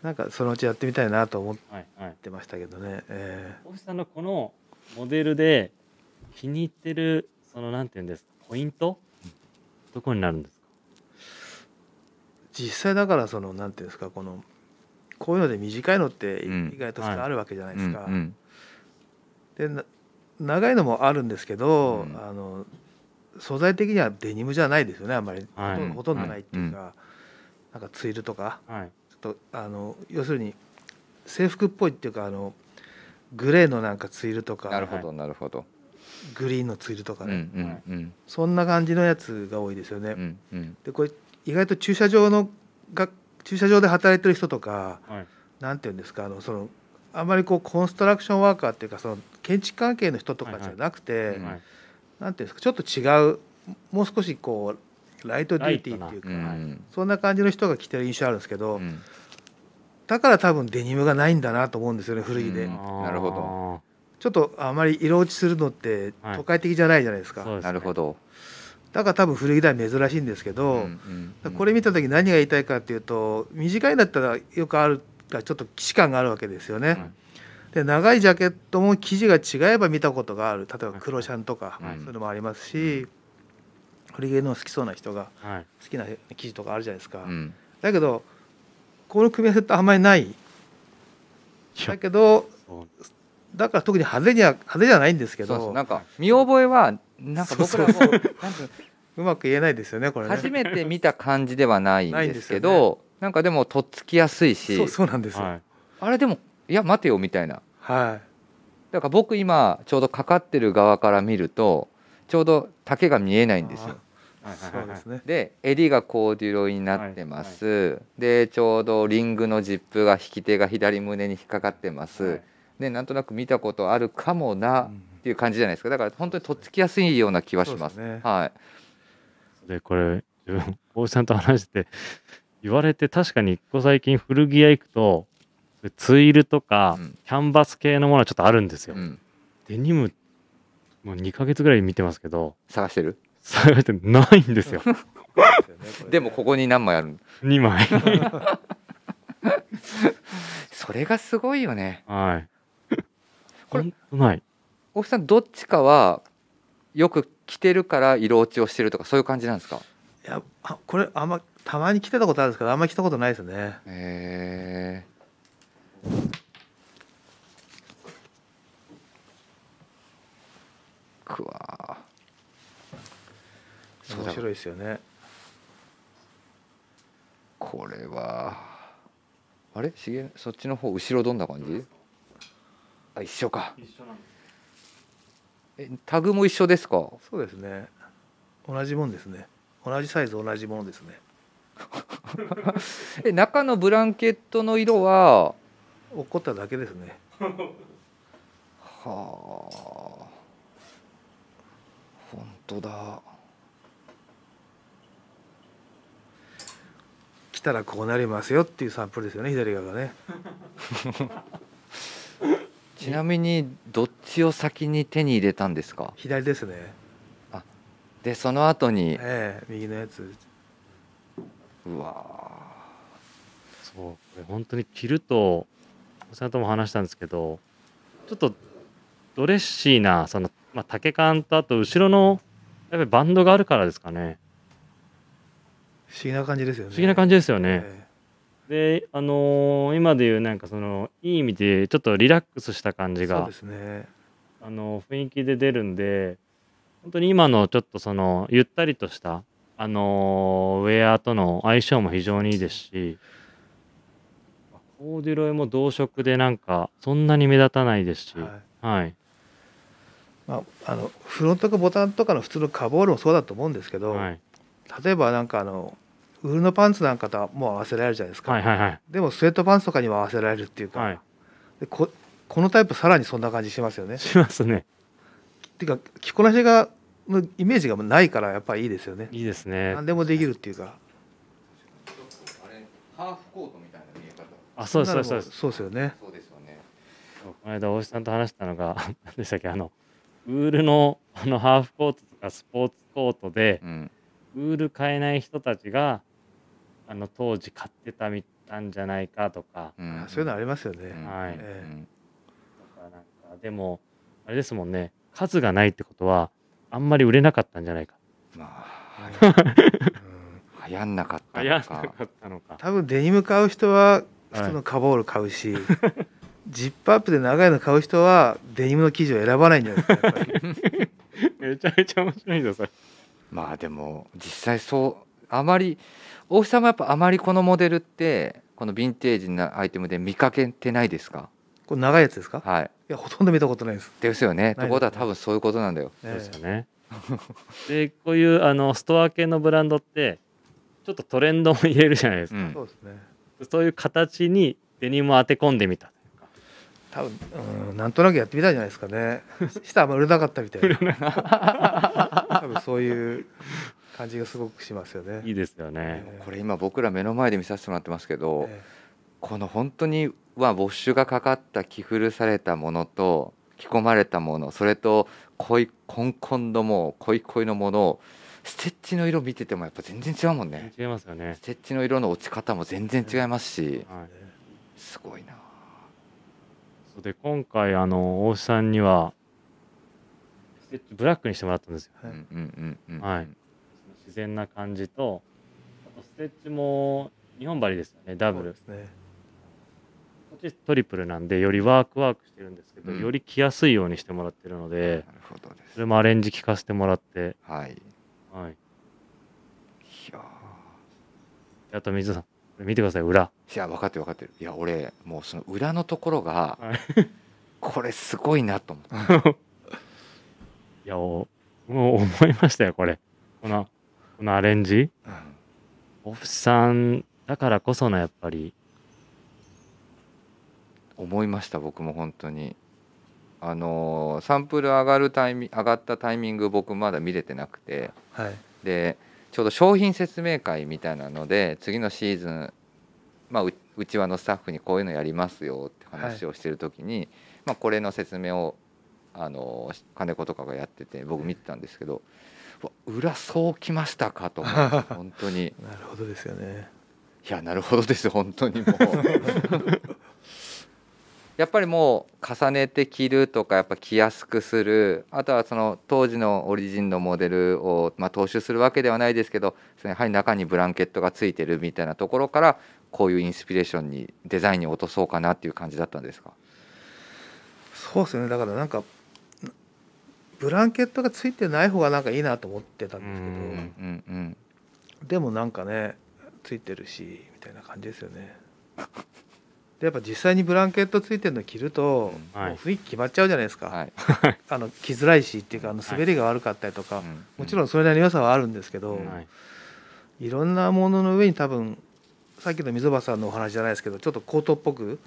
なんかそのうちやってみたいなと思っはいはい。てましたけどね。え大石さんのこのモデルで気に入ってるそのなんていうんですかポイント？どこになるんですか？え実際だからそのなんていうんですかこのこういうので短いのってうん。意外とあるわけじゃないですか、でな長いのもあるんですけど、うん。あの素材的にはデニムじゃないですよねあんまり、はいほとんどほとんどないっていうか、なんかツイルとかはい。ちょっとあの要するに制服っぽいっていうかあのグレーのなんかツイルとかなるほどなるほど、グリーンのツイルとかうんね、うんうん。そんな感じのやつが多いですよね。うんうん。でこれ意外と駐車場のが駐車場で働いてる人とかはい。なんていうんですかあのそのあんまりこうコンストラクションワーカーっていうかその建築関係の人とかじゃなくて、はいはい。はい。なんていうんですかちょっと違うもう少しこうライトデューティーっていうか、うん。そんな感じの人が着てる印象あるんですけど、うん。だから多分デニムがないんだなと思うんですよね古着で、うん。なるほど。ちょっとあまり色落ちするのってはい。都会的じゃないじゃないですか、そうですね。なるほど、だから多分古着では珍しいんですけど、うんうんうん。これ見た時何が言いたいかっていうと短いんだったらよくあるがちょっと既視感があるわけですよね。はい。で長いジャケットも生地が違えば見たことがある。例えば黒シャンとか、はい。そういうのもありますし、古着の好きそうな人がはい。好きな生地とかあるじゃないですか。うん。だけどこの組み合わせってあんまりない。だけどだから特に派手には派手じゃないんですけそうそう。どなんか見覚えはなんか僕らもそうそうなんかうまく言えないですよねこれね。初めて見た感じではないんですけどなんかでもとっつきやすいし。そうそうなんですよ。はい。あれでもいや待てよみたいな。はい。だから僕今ちょうどかかってる側から見るとちょうど丈が見えないんですよ。あそうですね。で襟がコーデュロイになってます、でちょうどリングのジップが引き手が左胸に引っかかってます、はい。でなんとなく見たことあるかもなっていう感じじゃないですか。だから本当にとっつきやすいような気はします。すね。はい。でこれ自分大内さんと話してて言われて確かにここ最近古着屋行くとツイルとかうん。キャンバス系のものはちょっとあるんですよ、うん、デニムもう2ヶ月ぐらい見てますけど探してる？探してないんですよ。でもここに何枚あるの？2枚。それがすごいよね。はい。これない。大木さんどっちかはよく着てるから色落ちをしてるとかそういう感じなんですか？いやあこれあんまたまに来てたことあるんですけどあんま来たことないですね。へえくわ面白いですよね。これはあれ？しげそっちの方後ろどんな感じ？あ一緒か。一緒なんです。えタグも一緒ですか？そうですね。同じもんですね。同じサイズ同じものですね。え中のブランケットの色は？落っこっただけですね。はあ。本当だ来たらこうなりますよっていうサンプルですよね左側がね。ちなみにどっちを先に手に入れたんですか？左ですね。でその後にええ右のやつ。うわそうこれ本当に着るとおさんとも話したんですけどちょっとドレッシーなその、まあ、丈感とあと後ろのやっぱりバンドがあるからですかね不思議な感じですよね。不思議な感じですよね、えであのー今でいうなんかそのいい意味でちょっとリラックスした感じがえそうですね。あの雰囲気で出るんで本当に今のちょっとそのゆったりとしたあのーウェアとの相性も非常にいいですしコーデュロイも同色でなんかそんなに目立たないですし。はい。はい。まあ、あのフロントかボタンとかの普通のカボールもそうだと思うんですけど、はい例えばなんかあのウールのパンツなんかとはもう合わせられるじゃないですか、はいはいはい。でもスウェットパンツとかにも合わせられるっていうか、はい。でここのタイプさらにそんな感じしますよね。しますね。っていうか着こなしがのイメージがないからやっぱりいいですよね。いいですね。何でもできるっていうか。あれハーフコートみたいな見え方。あそうですそうですそうです。そうですよね。そうですよね。そうこの間大石さんと話したのが 何でしたっけあのウールのあのハーフコートとかスポーツコートでうん。ウール買えない人たちがあの当時買ってたみたんじゃないかとか。うん。そういうのありますよね。うん。はい。ええ。うん。とかなんかでもあれですもんね。数がないってことはあんまり売れなかったんじゃないか。まあうん。流行んなかった流行のかかったのか。多分デニム買う人は普通のカボール買うし、ジップアップで長いの買う人はデニムの生地を選ばないんじゃないですか。めちゃめちゃ面白いんですよまあでも実際そうあまり大木さんもやっぱあまりこのモデルってこのヴィンテージなアイテムで見かけてないですか？これ長いやつですか？はい。いやほとんど見たことないです。ですよね。ところは多分そういうことなんだよ。そうですよえね。でこういうあのストア系のブランドってちょっとトレンドも入れるじゃないですか、えうん。そうですね。そういう形にデニムを当て込んでみた多分うんなんとなくやってみたいじゃないですかね。したらあんま売れなかったみたいな。多分そういう感じがすごくしますよね。いいですよね、ええ。これ今僕ら目の前で見させてもらってますけどえこの本当にはウォッシュがかかった着古されたものと着込まれたものそれと濃いコンコンのもう濃い濃いのものをステッチの色見ててもやっぱ全然違うもんね。違いますよね。ステッチの色の落ち方も全然違いますし。はい。えすごいなそうで今回あの大志さんにはステッチブラックにしてもらったんですよ。うんうんうんうん。はい。自然な感じとあとステッチも日本針ですよねダブル。ですね。こっちトリプルなんでよりワークワークしてるんですけど、うん。より着やすいようにしてもらってるのでなるほどです。それもアレンジ聞かせてもらって。はい。いはい。やあと水野さんこれ見てください裏。ーいや分かってる分かってる。いや俺もうその裏のところがはい。これすごいなと思っていやおもう思いましたよこれ。このこのアレンジ。オフさんだからこそのやっぱり。思いました僕も本当に。あのーサンプル上がるタイミ上がったタイミング僕まだ見れてなくて。はい。でちょうど商品説明会みたいなので次のシーズンまあううちわのスタッフにこういうのやりますよって話をしてる時に、まあ、これの説明をあのー金子とかがやってて僕見てたんですけど裏そうきましたかと 本当に。なるほどですよね。いやなるほどです本当にもう。やっぱりもう重ねて着るとかやっぱ着やすくするあとはその当時のオリジンのモデルを、まあ、踏襲するわけではないですけどそのやはり中にブランケットがついてるみたいなところからこういうインスピレーションにデザインに落とそうかなっていう感じだったんですか？そうですよね。だからなんかブランケットがついてない方がなんかいいなと思ってたんですけど、うんうんうんでもなんかねついてるしみたいな感じですよね。でやっぱ実際にブランケットついてるの着ると、うん。はいもう雰囲気決まっちゃうじゃないですか、はい、あの着づらいしっていうかあの滑りが悪かったりとか、うん。もちろんそれなりの良さはあるんですけど、うん。はい。いろんなものの上に多分さっきの溝端さんのお話じゃないですけどちょっとコートっぽく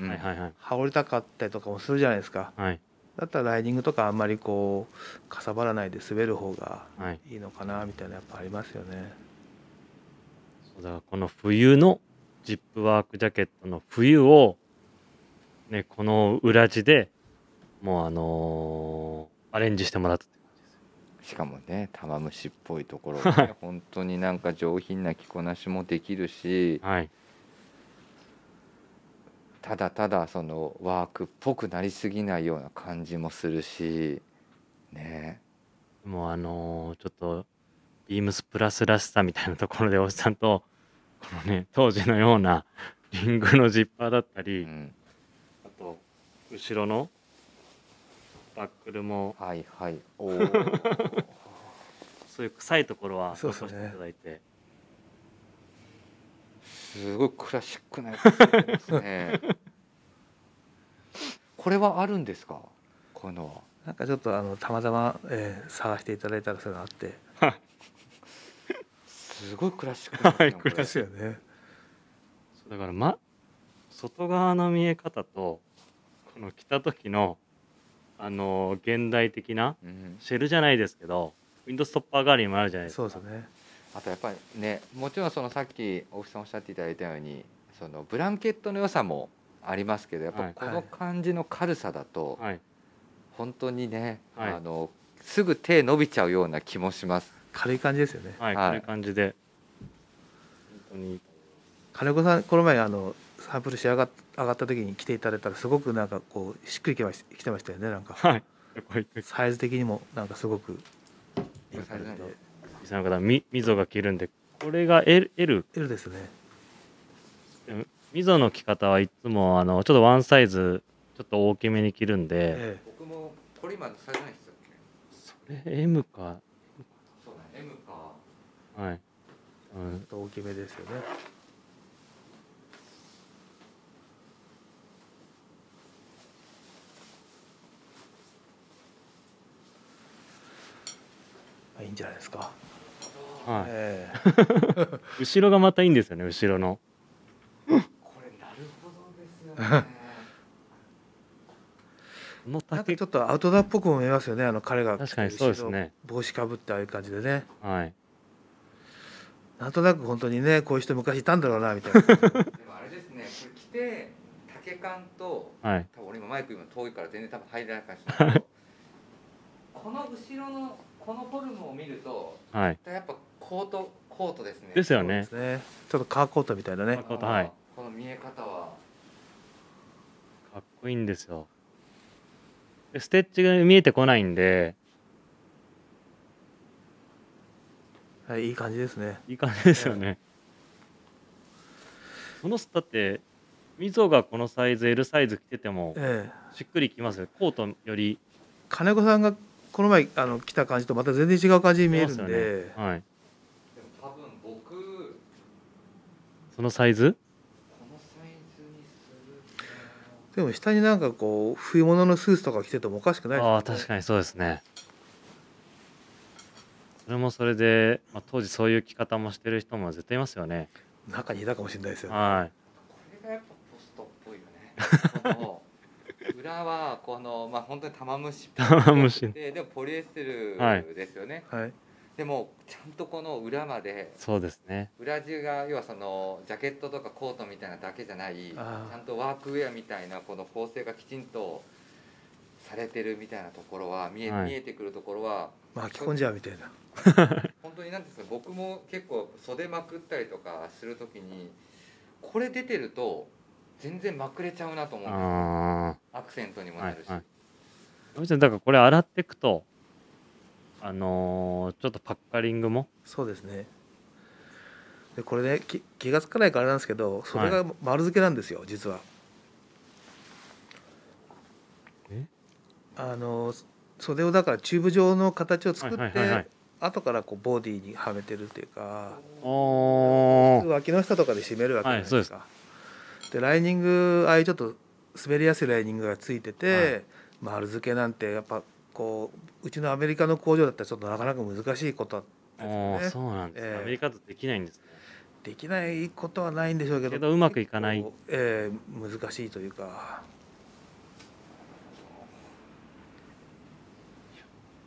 羽織りたかったりとかもするじゃないですか。はい。だったらライディングとかあんまりこうかさばらないで滑る方がはい。いいのかなみたいなやっぱありますよね。そうだからこの冬のジップワークジャケットの冬をねこの裏地でもうあのーアレンジしてもらったって感じです。しかもね玉虫っぽいところはね本当になんか上品な着こなしもできるしはいただただそのワークっぽくなりすぎないような感じもするしね。もうあのーちょっとビームスプラスらしさみたいなところでおじさんとこのね 当時のようなリングのジッパーだったり、うん。あと後ろのバックルもはいはい。おー。そういう臭いところはそうですね残していただいて、すごいクラシックなやつですね。これはあるんですか？こういうのは。なんかちょっとあのたまたま、えー探していただいたらそういうのあって。すごいクラシックですねこれはいクラですよね。そうだからま外側の見え方とこの着た時のあのー現代的なうん。シェルじゃないですけどウィンドストッパー代わりにもあるじゃないですか。そうですね。あとやっぱりねもちろんそのさっき大木さんおっしゃっていただいたようにそのブランケットの良さもありますけどやっぱはいこの感じの軽さだとはい。本当にね、はい。あのすぐ手伸びちゃうような気もします。軽い感じですよね。はい、はい。感じで。本当に。金子さんこの前あのサンプル仕上がっ上がった時に来ていただいたらすごくなんかこうしっくりきまし来てましたよねなんか。はい。サイズ的にもなんかすごくいい感じでみ溝が着るんでこれが L, L L ですね。溝の着方はいつもあのちょっとワンサイズちょっと大きめに着るんで、え僕もこれ今サイズないですよそれ M か。そうだ M か。はい、うん。え、ちょっと大きめですよね。あいいんじゃないですか、はい、え 後ろがまたいいんですよね後ろの。これなるほどですよね。なんか丈ちょっとアウトドアっぽくも見えますよねあの彼が。確かにそうですね。帽子かぶってああいう感じでね。はい。なんとなく本当にねこういう人昔いたんだろうなみたいな。でもあれですねこれ着て丈感とはい。多分俺今マイク今遠いから全然多分入らないかもしれないけどこの後ろのこのフォルムを見るとはい。やっぱコートコートですね。ですよそうでねすね。ちょっとカーコートみたいなね。カーコートはい。この見え方は。かっこいいんですよ。でステッチが見えてこないんで。はいいい感じですね。いい感じですよね、このだって溝がこのサイズ L サイズ着ててもええ。しっくりきますよ。コートより。金子さんがこの前あの来た感じとまた全然違う感じに見えるんきますで、よね。はいでも多分僕こそのサイズ？でも下になんかこう冬物のスーツとか着ててもおかしくないですよね。ああ確かにそうですね。それもそれで、まあ、当時そういう着方もしてる人も絶対いますよね。中にいたかもしれないですよ。ねはい。これがやっぱポストっぽいよね。裏はこのまあ本当に玉虫玉虫。ででもポリエステルはい。ですよね、はいでもちゃんとこの裏までそうですね。裏地が要はそのジャケットとかコートみたいなだけじゃないちゃんとワークウェアみたいなこの構成がきちんとされてるみたいなところは見え,、はい。見えてくるところは巻き込んじゃうみたいな。本当になんていうんですか僕も結構袖まくったりとかするときにこれ出てると全然まくれちゃうなと思うんですアクセントにもないるし、はいもちろんだからこれ洗っていくとあのーちょっとパッカリングも？そうですね。でこれねき気が付かないからあれなんですけどそれが丸付けなんですよ実は。え？あの袖をだからチューブ状の形を作って、はいはいはいはい。後からこうボディにはめてるっていうかおー。普通脇の下とかで締めるわけじゃないですはいか、でライニングああいうちょっと滑りやすいライニングがついてて、丸付けなんてやっぱこううちのアメリカの工場だったらちょっとなかなか難しいことですよね。そうなんですね、ええ。アメリカだとできないんですね。できないことはないんでしょうけどけどうまくいかない。ええ難しいというか。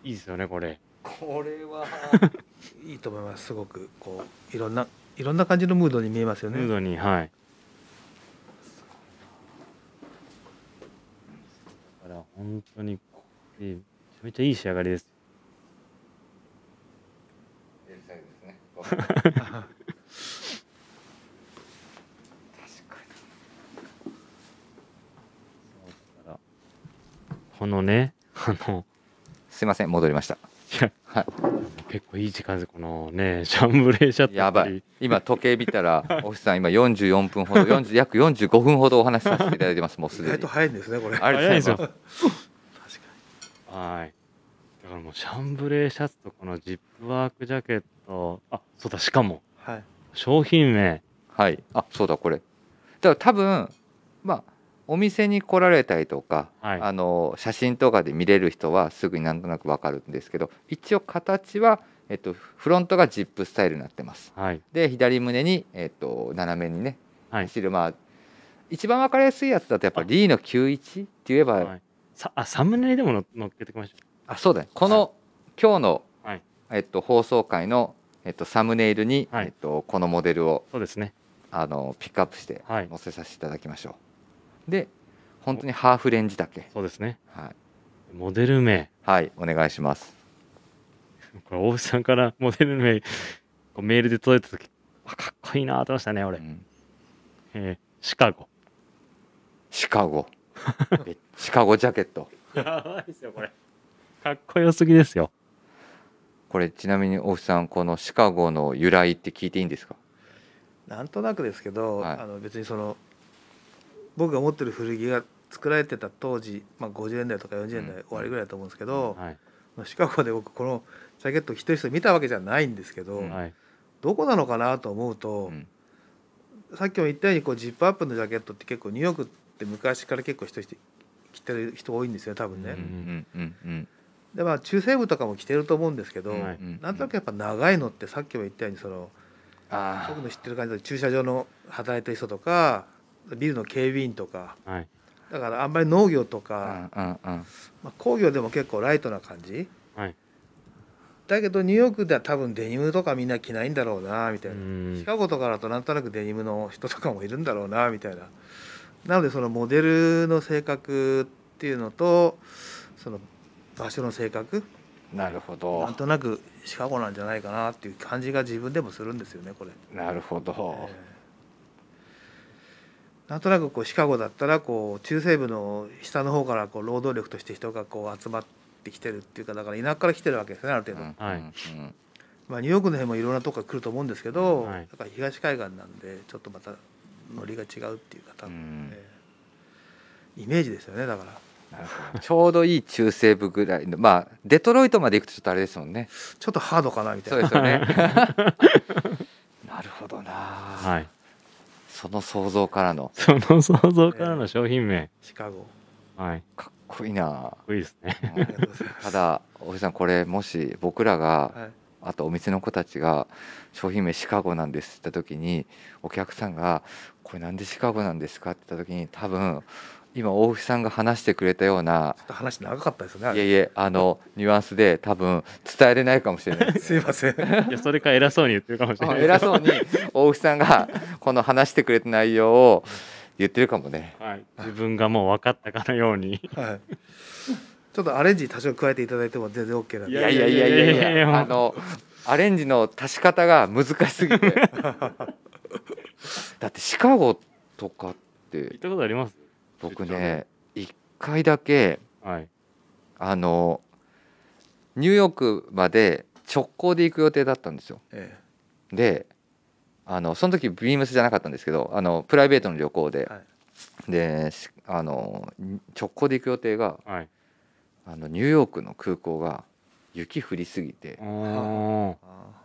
いいですよねこれ。これはいいと思います。すごくこういろんないろんな感じのムードに見えますよね。ムードにはい。だから本当にこれめちゃめちゃいい仕上がりです。らこのねあの。にすいません戻りました。いや。はい。結構いい時間ですこのねシャンブレーシャツやばい。今時計見たらオフィスさん今44分ほど40約45分ほどお話しさせていただいてますもうすでに。意外と早いんですねこれ。ありがとうございますはい。だからもうシャンブレーシャツとこのジップワークジャケット。あそうだしかも。にはい。商品名。はい。あそうだこれ。だから多分まあお店に来られたりとか、はい。あの写真とかで見れる人はすぐになんとなくわかるんですけど一応形は、えっと、フロントがジップスタイルになってます。はい。で左胸に、えっと、斜めにねはい。走る。まあ一番わかりやすいやつだとやっぱリーの91って言えばはいさあサムネでもの載っけてきましょあそうだね。この、今日の、はい。えっと、放送回の、えっと、サムネイルに、はい。えっと、このモデルをうそうですね。あのピックアップしてはい。載せさせていただきましょう、で本当にハーフレンジだけ。そうですね。はい、モデル名。はい、お願いします。これ大内さんから モデル名こうメールで届いた時あかっこいいなと思いましたね俺、うん。えーシカゴ。シカゴ。え シカゴジャケット。やばいですよこれ。かっこよすぎですよ。これちなみに大木さんこのシカゴの由来って聞いていいんですか？なんとなくですけど、はい。あの別にその僕が持ってる古着が作られてた当時、まあ、50年代とか40年代終わりぐらいだと思うんですけど、はい。まあシカゴで僕このジャケットを一人一人見たわけじゃないんですけど、うん。はい。どこなのかなと思うと、うん。さっきも言ったようにこうジップアップのジャケットって結構ニューヨークって昔から結構一人着てる人多いんですよ多分ね。うんうんうんうんでまあ中西部とかも着てると思うんですけど、はい。うんなんとなくやっぱ長いのってさっきも言ったようにそのあ僕の知ってる感じだと駐車場の働いてる人とかビルの警備員とか。はい。だからあんまり農業とあか、うんうんうん。まあ、工業でも結構ライトな感じ。はい。だけどニューヨークでは多分デニムとかみんな着ないんだろうなみたういな、ん。シカゴとかだとなんとなくデニムの人とかもいるんだろうなみたいななのでそのモデルの性格っていうのとその場所の性格なるほなどんとなくシカゴなんじゃないかなっていう感じが自分でもするんですよねこれ。なるほど。えーなんとなくこうシカゴだったらこう中西部の下の方からこう労働力として人がこう集まってきてるっていうかだから田舎から来てるわけですねある程度、はいうん。うんまあ、ニューヨークの辺もいろんなとこから来ると思うんですけど、はい。だから東海岸なんでちょっとまたノリが違うっていうか多分、うん。えーイメージですよねだから。ちょうどいい中西部ぐらいのまあデトロイトまで行くとちょっとあれですもんね。ちょっとハードかなみたいな。そうですよね。なるほどな、はい。その想像からの。その想像からの商品名。シカゴ。はい。かっこいいな。かっこいいですね。ただおじさんこれもし僕らがはい。あとお店の子たちが商品名シカゴなんですって言った時にお客さんが「これなんでシカゴなんですか?」って言った時に多分今大藤さんが話してくれたようなちょっと話長かったですねいえいえあのニュアンスで多分伝えれないかもしれないです すいませんいや、それか偉そうに言ってるかもしれない偉そうに大藤さんがこの話してくれた内容を言ってるかもね。はい。自分がもう分かったかのように。はいちょっとアレンジ多少加えていただいても全然 OK なんでいやいやいやいやいいやいやいややあのアレンジの足し方が難しすぎて だってシカゴとかって行ったことあります？僕ね一回だけはい。あのニューヨークまで直行で行く予定だったんですよえであのその時ビームスじゃなかったんですけどあのプライベートの旅行で、はいでしあの直行で行く予定がはい。あのニューヨークの空港が雪降りすぎて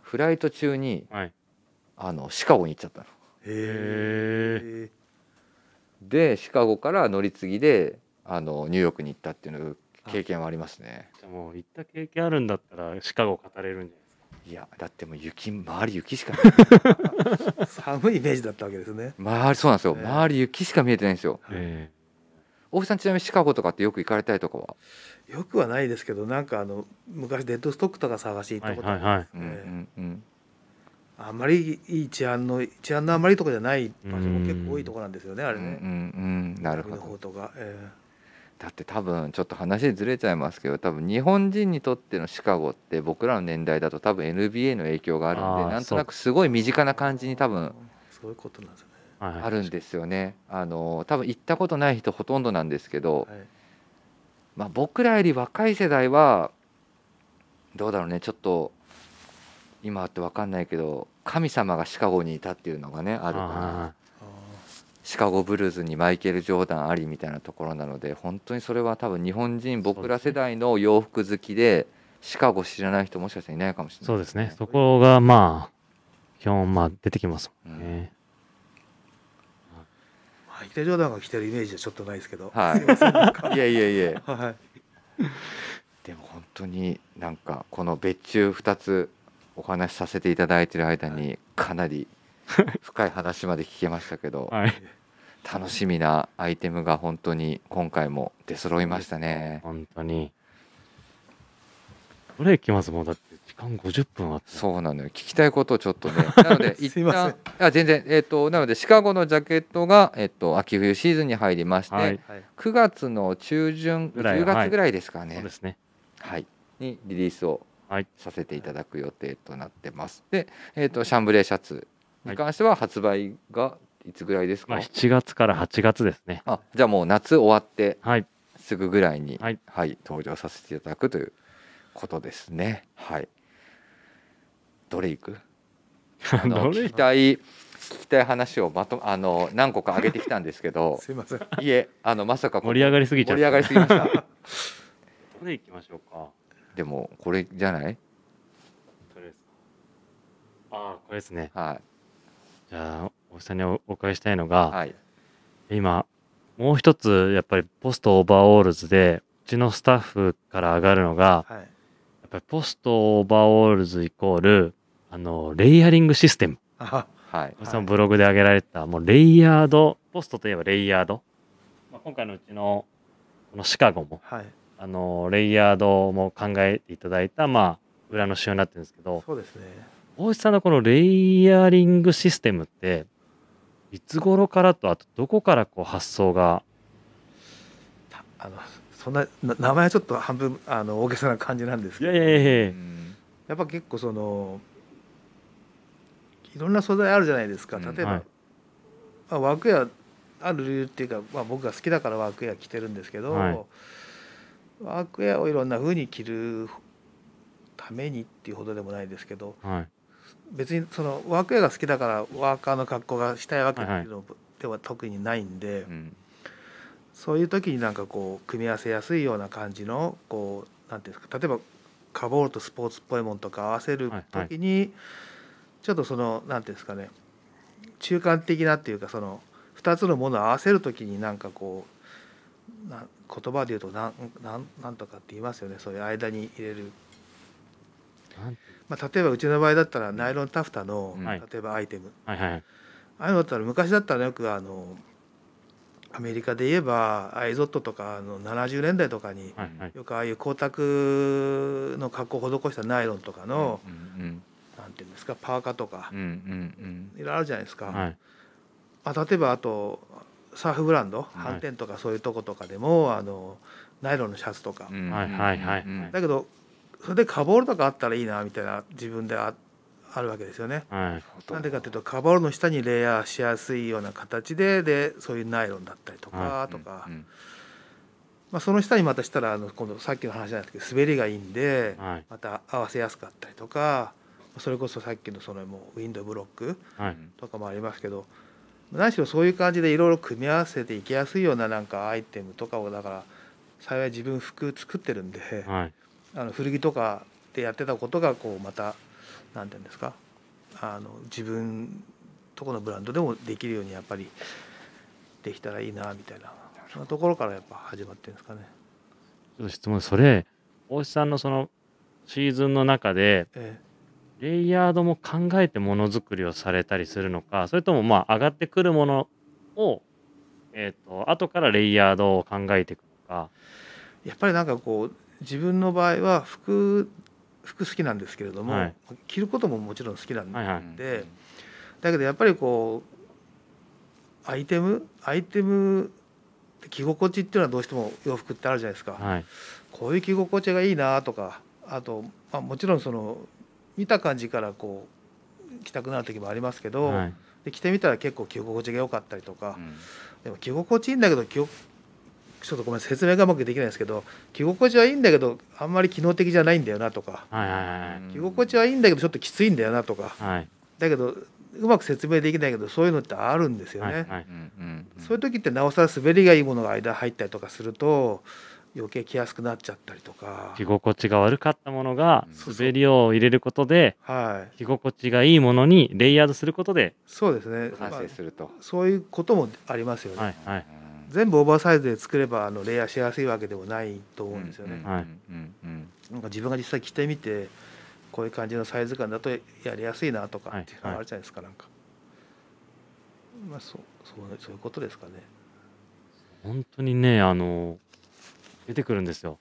フライト中にはい。あのシカゴに行っちゃったの。ーへえでシカゴから乗り継ぎであのニューヨークに行ったっていう経験はありますね。じゃあもう行った経験あるんだったらシカゴ語れるんじゃないですか？いやだってもう雪周り雪しかない。寒いイメージだったわけですね。周りそうなんですよ。ええ。周り雪しか見えてないんですよ。え大木さんちなみにシカゴとかってよく行かれたりとかは、よくはないですけどなんかあの昔デッドストックとか探しに行えったことはいはいはい。うんうんうん、あんまりいい治安の治安のあんまりとこじゃない場所も結構多いとこなんですよねあれうんうんね。うん。なるほど。えだって多分ちょっと話ずれちゃいますけど多分日本人にとってのシカゴって僕らの年代だと多分 NBA の影響があるんでなんとなくすごい身近な感じに多え分そう。いうことなんですよね。あるんですよね。あの多分行ったことない人ほとんどなんですけど、はい。まあ、僕らより若い世代はどうだろうね。ちょっと今って分かんないけど神様がシカゴにいたっていうのがねあるかあらあシカゴブルーズにマイケル・ジョーダンありみたいなところなので本当にそれは多分日本人僕ら世代の洋服好きでシカゴ知らない人もしかしたらいないかもしれないそうですね。そこがまあ、基本まあ出てきますもんね。マイケル・ジョーダンが着てるイメージはちょっとないですけど。はいいやいやいやはい。でも本当になんかこの別注2つお話しさせていただいてる間にかなり深い話まで聞けましたけどはい。楽しみなアイテムが本当に今回も出揃いましたね。本当に。どれ行きますもうだって時間50分あって。そうなのよ聞きたいことをちょっとね なので一旦あ全然えっ、となのでシカゴのジャケットがえっ、と秋冬シーズンに入りまして、はい。はい。9月の中旬ぐらい10月ぐらいですかね、そうですね。はい、にリリースをはいさせていただく予定となってます。で、えー、とシャンブレーシャツに関しては発売がいつぐらいですか、まあ7月から8月ですね。あじゃあもう夏終わってはい。すぐぐらいに、ははいい登場させていただくということですね。はい、どれいく？あのどれ？聞きたい聞きたい話をまとあの何個か上げてきたんですけど すいません。いえあのまさか盛り上がりすぎちゃった盛り上がりすぎました。どれ行きましょうか？でもこれじゃない？どれですかああ、これですね。はじゃあ、おじさんにおお伺いしたいのい、が、はい、今、もう一つ、やっぱりポストオーバーオールズで、うちのスタッフから上がるのが、はい。やっぱりポストオーバーオールズイコール、あの、レイヤリングシステム。あはい、おじさんブログで上げられた、もうレイヤード、ポストといえばレイヤード。まあ、今回のうちの、このシカゴも、はい。あの、レイヤードも考えていただいた、まあ、裏の仕様になってるんですけど、そうですね。大石さんのこのレイヤリングシステムって、いつ頃からと、あとどこからこう発想が、たあのそんなな名前はちょっと半分あの大げさな感じなんですけど。いやいやいやいや。っぱ結構そのいろんな素材あるじゃないですか。うん。例えば、はい。まあ、ワークウェアある理由っていうか、まあ、僕が好きだからワークウェア着てるんですけど、はいワークウェアをいろんな風に着るためにっていうほどでもないですけどはい。別にそのワークウェアが好きだからワーカーの格好がしたいわけっていうのでは特にないんで、うん。そういう時になんかこう組み合わせやすいような感じのこうなんていうんですか例えばカボールとスポーツっぽいものとか合わせるはいはい時にちょっとそのなんていうんですかね中間的なってい。うかその2つのものを合わせる時になんかこうな言葉で言うとなんなんなんとかって言いますよね。そういう間に入れる、まあ、例えばうちの場合だったらナイロンタフタの、はい。例えばアイテム。はいはいああいうのだったら昔だったらよくあのアメリカで言えばアイゾットとかあの70年代とかにはいはい。よくああいう光沢の加工を施したナイロンとかの、うんなんていうんですかパーカーとかうんうんうん。いろいろあるじゃないですか。はい。あ例えばあとサーフブランドい。反転とかそういうとことかでも、あのナイロンのシャツとか、うん。はいはいはいうんだけどそれでカボールとかあったらいいなみたいな自分でああるわけですよね。はい。なんでかっていうとカボールの下にレイヤーしやすいような形ででそういうナイロンだったりとか、はとか、うんまあ、その下にまたしたらあの今度さっきの話なんですけど滑りがいいんではい。また合わせやすかったりとかそれこそさっきのそのもうウィンドブロックはい。とかもありますけど何しろそういう感じでいろいろ組み合わせていきやすいようななんかアイテムとかをだから幸い自分服作ってるんではいあの古着とかでやってたことがこうまた何て言うんですかあの自分とこのブランドでもできるようにやっぱりできたらいいなみたいなそんなところからやっぱ始まってるんですかね。ちょっと質問それ大石さんのそのシーズンの中でえレイヤードも考えてものづくりをされたりするのかそれともまあ上がってくるものをえっ、と後からレイヤードを考えていくのか。えやっぱりなんかこう自分の場合は服服好きなんですけれども、はい。着ることももちろん好きなんで、はいはい。でだけどやっぱりこうアイテムアイテム着心地っていうのはどうしても洋服ってあるじゃないですか、はい。こういう着心地がいいなとかあと、まあ、もちろんその見た感じからこう着たくなる時もありますけど、はい。で着てみたら結構着心地が良かったりとか、うん。でも着心地いいんだけど着ちょっとごめん説明がうまくできないですけど着心地はいいんだけどあんまり機能的じゃないんだよなとかはいはい着心地はいいんだけどちょっときついんだよなとかはい。はいだけどうまく説明できないけどそういうのってあるんですよね。はいはい。そういう時ってなおさら滑りがいいものが間入ったりとかすると余計着やすくなっちゃったりとか。着心地が悪かったものが滑りを入れることではい。着心地がいいものにレイヤードすることでそうですね、完まあ成すると、そういうこともありますよね、はいはい。全部オーバーサイズで作ればあのレイヤーしやすいわけでもないと思うんですよね、はいうんうんなんか自分が実際着てみてこういう感じのサイズ感だとやりやすいなとかっていうのがあるじゃないですか、なんか。まあそうそうそういうことですかね。本当にねあの出てくるんですよ。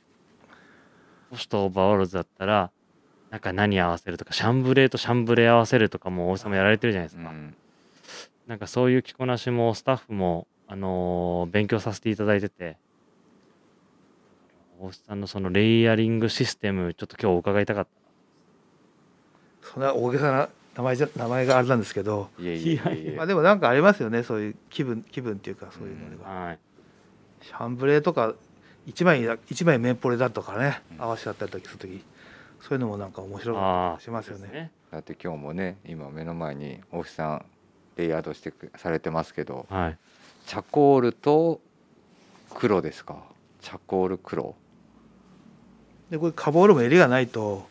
ポストオーバーオールズだったら中何合わせるとかシャンブレーとシャンブレー合わせるとかも大石さんもやられてるじゃないですか、うん。なんかそういう着こなしもスタッフも、あのー勉強させていただいてて大石さんのそのレイヤリングシステムちょっと今日伺いたかっそんな大げさな名前じゃ名前があれなんですけどいえいえいえいえ。まあでもなんかありますよねそういう気分気分っていうかそういうのでは、たはい。シャンブレーとか一枚だ一枚メンポレだとかねうん。合わせちゃったりとかする時そういうのもなんか面白かああったりしますよね。ですだって今日もね今目の前に大木さんレイヤードしてくされてますけどはい。チャコールと黒ですか？チャコール黒。でこれカボールも襟がないと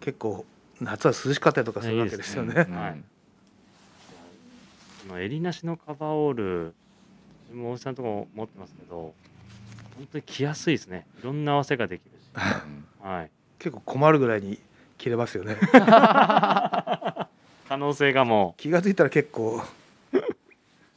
結構夏は涼しかったりとかするわけですよね。うん。はい。襟なしのカバーオール自分も大石さんのとこ持ってますけど本当に着やすいですね。いろんな合わせができるし。うん。はい。結構困るぐらいに着れますよね。可能性がも気が付いたら結構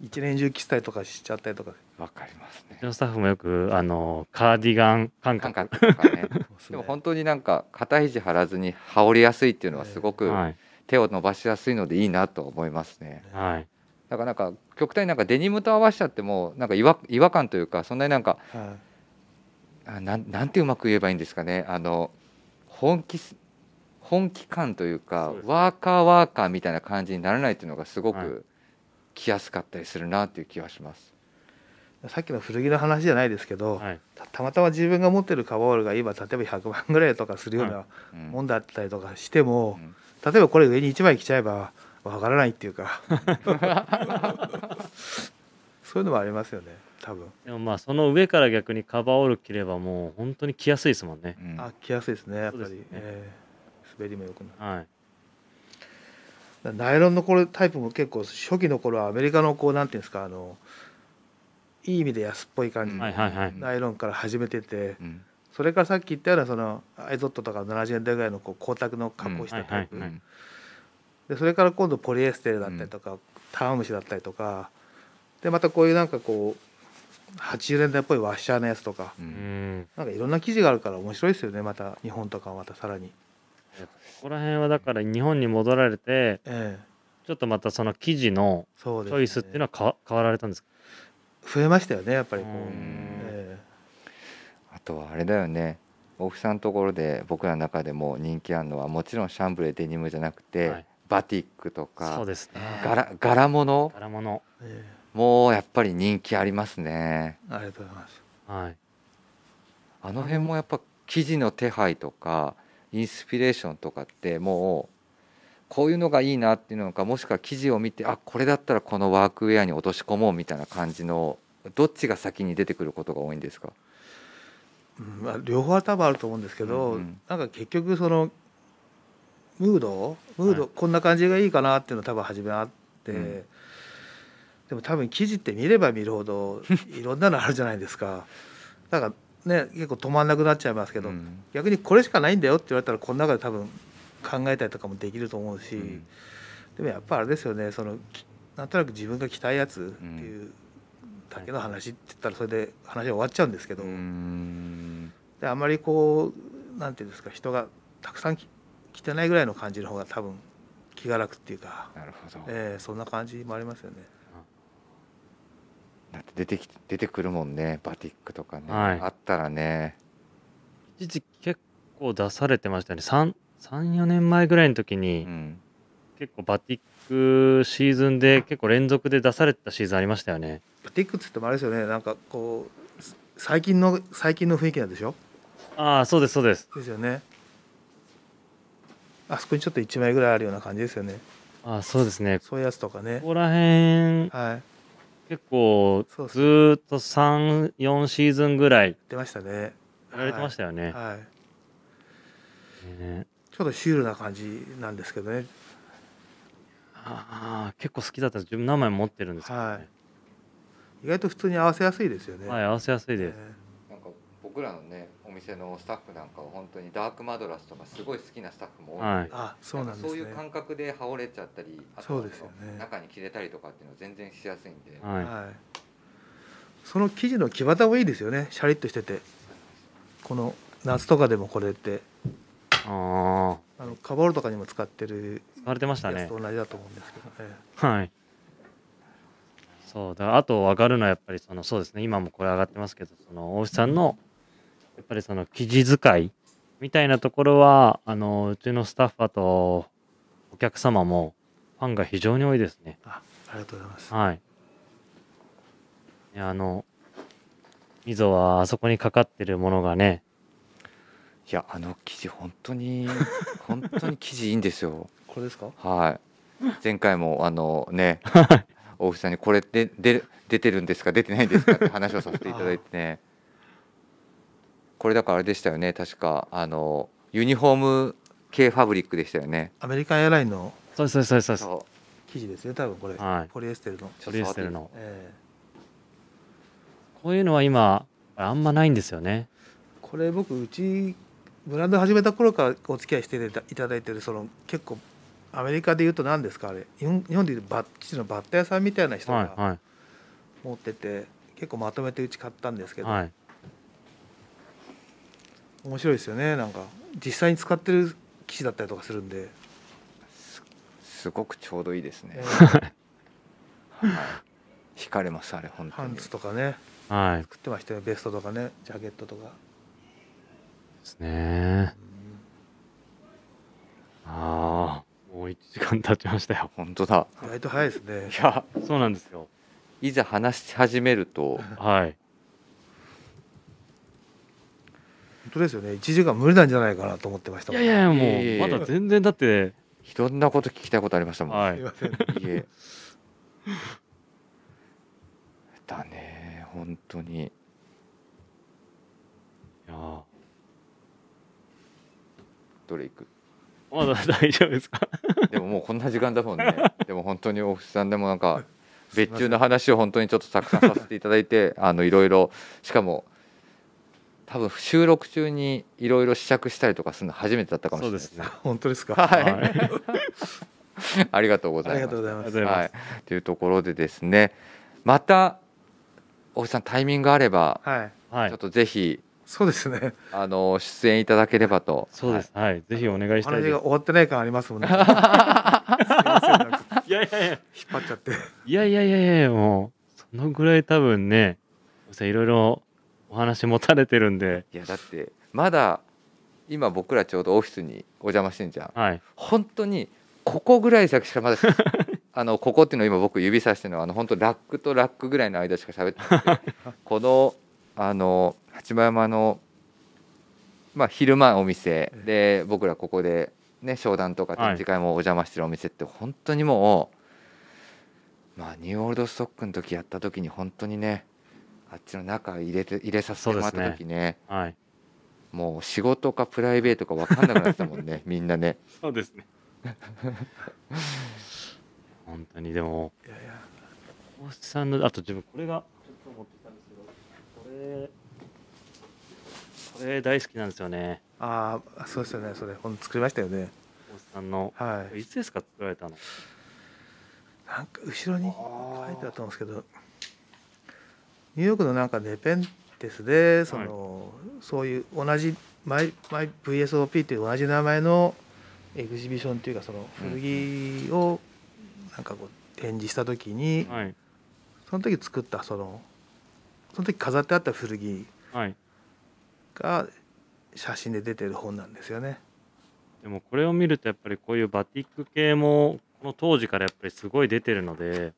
一年中着せたりとかしちゃったりとか。わかりますね。ううちのスタッフもよくあのカーディガン感感覚覚とかね。ででも本当になんか肩肘張らずに羽織りやすいっていうのはすごくはい。手を伸ばしやすいのでいいなと思いますね。はい。だからなんか極端になんかデニムと合わせちゃってもなんか違和違和感というかそんなになんかはあなんなんてうまく言えばいいんですかね。あの本気す本気感というかワーカーワーカーみたいな感じにならないっていうのがすごはい。く着やすかったりするなっていう気がします。い、さっきの古着の話じゃないですけど、はい。たたまたま自分が持ってるカバーオールが今例えば100万ぐらいとかするようなうん。もんだったりとかしても、うん。例えばこれ上に1枚着ちゃえばわからないっていうか。そういうのもありますよね多分。でもまあその上から逆にカバーオール着ればもう本当に着やすいですもんね。う。ん。あ着やすいですねやっぱり、ね。えー滑りも良くなる。はい。ナイロンのこれタイプも結構初期の頃はアメリカのこうなんていうんですかあのいい意味で安っぽい感じはいはいはい。ナイロンから始めててうん。それからさっき言ったようなそのアイゾットとか70年代ぐらいのこう光沢の加工したタイプ。うんはいうん。でそれから今度ポリエステルだったりとか、タワムシだったりとかでまたこういうなんかこう80年代っぽいワッシャーのやつとか。ううん。んなんかいろんな生地があるから面白いですよねまた日本とかはまたさらに。ここら辺はだから日本に戻られてええ。ちょっとまたその生地のそうですね。チョイスっていうのは変わ変わられたんですか？増えましたよねやっぱり。こう、うん。えあとはあれだよね。大木さんのところで僕らの中でも人気あるのはもちろんシャンブレーデニムじゃなくて、はい。バティックとそうかですね。柄柄物？柄物。ええもやっぱり人気ありますね。えありがとうございます。はい。あの辺もやっぱ生地の手配とかインスピレーションとかってもうこういうのがいいなっていうのかもしくは生地を見てあこれだったらこのワークウェアに落とし込もうみたいな感じのどっちが先に出てくることが多いんですか？うんまあ、両方は多分あると思うんですけど、うんうん。なんか結局そのムード？ムード、はい。こんな感じがいいかなっていうのは多分初めあって、うんでも多分記事って見れば見るほど いろんなのあるじゃないですか。だからね結構止まんなくなっちゃいますけど、うん。逆にこれしかないんだよって言われたらこの中で多分考えたりとかもできると思うし、うん。でもやっぱあれですよねそのきなんとなく自分が着たいやつっていうだけの話って言ったらそれで話は終わっちゃうんですけど、うーん。であんまりこうなんていうんですか人がたくさんき着てないぐらいの感じの方が多分気が楽っていうか、なるほど、えーそんな感じもありますよね。だって出てき出てくるもんねバティックとかね、はい。あったらね。一時期結構出されてましたね。34年前ぐらいの時に、うん。結構バティックシーズンで結構連続で出されてたシーズンありましたよね。バティックっつってもあれですよね。なんかこうす最近の最近の雰囲気なんでしょ？ああそうですそうです。ですよね。あそこにちょっと1枚ぐらいあるような感じですよね。ああそうですね。そういうやつとかね。こ。こら辺はい。結構ずーっと34シーズンぐらい出ましたね。やられてましたよね,、はい。はい。ね。ちょっとシュールな感じなんですけどね。ああ結構好きだった自分何枚も持ってるんですけど、ね。はい。意外と普通に合わせやすいですよね。はい、合わせやすいです、えなんか僕らのねお店のスタッフなんかは本当にダークマドラスとかすごい好きなスタッフも多い。のではい。ーあ、そうなんですね。そういう感覚で羽織れちゃったりあとそうですよね。中に着れたりとかっていうのは全然しやすいんで、はい。はい。その生地の木型もいいですよね。シャリッとしてて。この夏とかでもこれって。あああのカバールとかにも使ってる使われてましたね。やつと同じだと思うんですけど、えはい。そうだ。からあと分かるのはやっぱりそのそうですね。今もこれ上がってますけどその大石さんのやっぱりその生地使いみたいなところはあのうちのスタッフあとお客様もファンが非常に多いですね。えあありがとうございます。はい。いやあの溝はあそこにかかってるものがね。いやあの生地本当に 本当に生地いいんですよ。これですか？はい。前回もあのね 大木さんにこれでで出てるんですか出てないんですかって話をさせていただいてねこれだからあれでしたよね。確かあのユニフォーム系ファブリックでしたよね。アメリカンエアラインのそうそうそうですそ生地ですね。多分これ、はい。ポリエステルの。うポリエステルの。ええ。こういうのは今あんまないんですよね。これ僕うちブランド始めた頃からお付き合いしていたいただいてるその結構アメリカでいうと何ですかあれ。日本でいうバッ生地のバッタ屋さんみたいな人がはいは持ってて、結構まとめてうち買ったんですけど、いはい面白いですよね。なんか実際に使ってる生地だったりとかするんで、すごくちょうどいいですね。え、はい、惹かれますあれ本当に。えパンツとかね。はい。作ってましたよ。ベストとかね。ジャケットとか、ですね。ああもう1時間経ちましたよ。本当だ。意外と早いですね。いや。そうなんですよ。いざ話し始めるとはい本当ですよね。1時間無理なんじゃないかなと思ってましたもん。いやいやもう。まだ全然だっていろんなこと聞きたいことありましたもん、はいすいません。いえ。だね本当に。いや。ーどれいく？まだ大丈夫ですか？でももうこんな時間だもんね。でも本当に大渕さんでもなんか別注の話を本当にちょっとたくさんさせていただいてあのいろいろしかも多分収録中にいろいろ試着したりとかするの初めてだったかもしれないです。そうですね。本当ですか？はい、はい。ありがとうございます。ありがとうございます。はい、というところでですね。また大渕さんタイミングがあれば、はい。はい。ちょっとぜひそうですね。あの出演いただければと。そうです。はい、ぜひお願いしたいです。話が終わってない感ありますもんね。いやいやいや。引っ張っちゃって。いやいやいやいやもうそのぐらい多分ねいろいろお話持たれてるんで。いやだってまだ今僕らちょうどオフィスにお邪魔してんじゃん。はい。本当にここぐらい先しかまだ あのここっていうのを今僕指さしてるのはあの本当ラックとラックぐらいの間しか喋ってなくてこのあの八幡山のまあ昼間お店で僕らここでね商談とか展示会もお邪魔してるお店って本当にもうまあニューオールドストックの時やった時に本当にねあっちの中入れて入れさせてもらった時ねはい。もう仕事かプライベートか分かんなくなってたもんね みんなね。そうですね。本当にでもいやいやさんのあと自分これがちょっと持ってきたんですけどこれこれ大好きなんですよね。ああそうですよねそれ。ほんと作りましたよね。大内さんのはい。いつですか作られたの？なんか後ろに書いてあったと思うんですけどニューヨークのなんかネペンテスでその、そういう同じマイマイ VSOP っていう同じ名前のエグジビションっていうかその古着をなんかこう展示した時に、はい。その時作ったそのその時飾ってあった古着はい。が写真で出てる本なんですよね。でもこれを見るとやっぱりこういうバティック系もこの当時からやっぱりすごい出てるので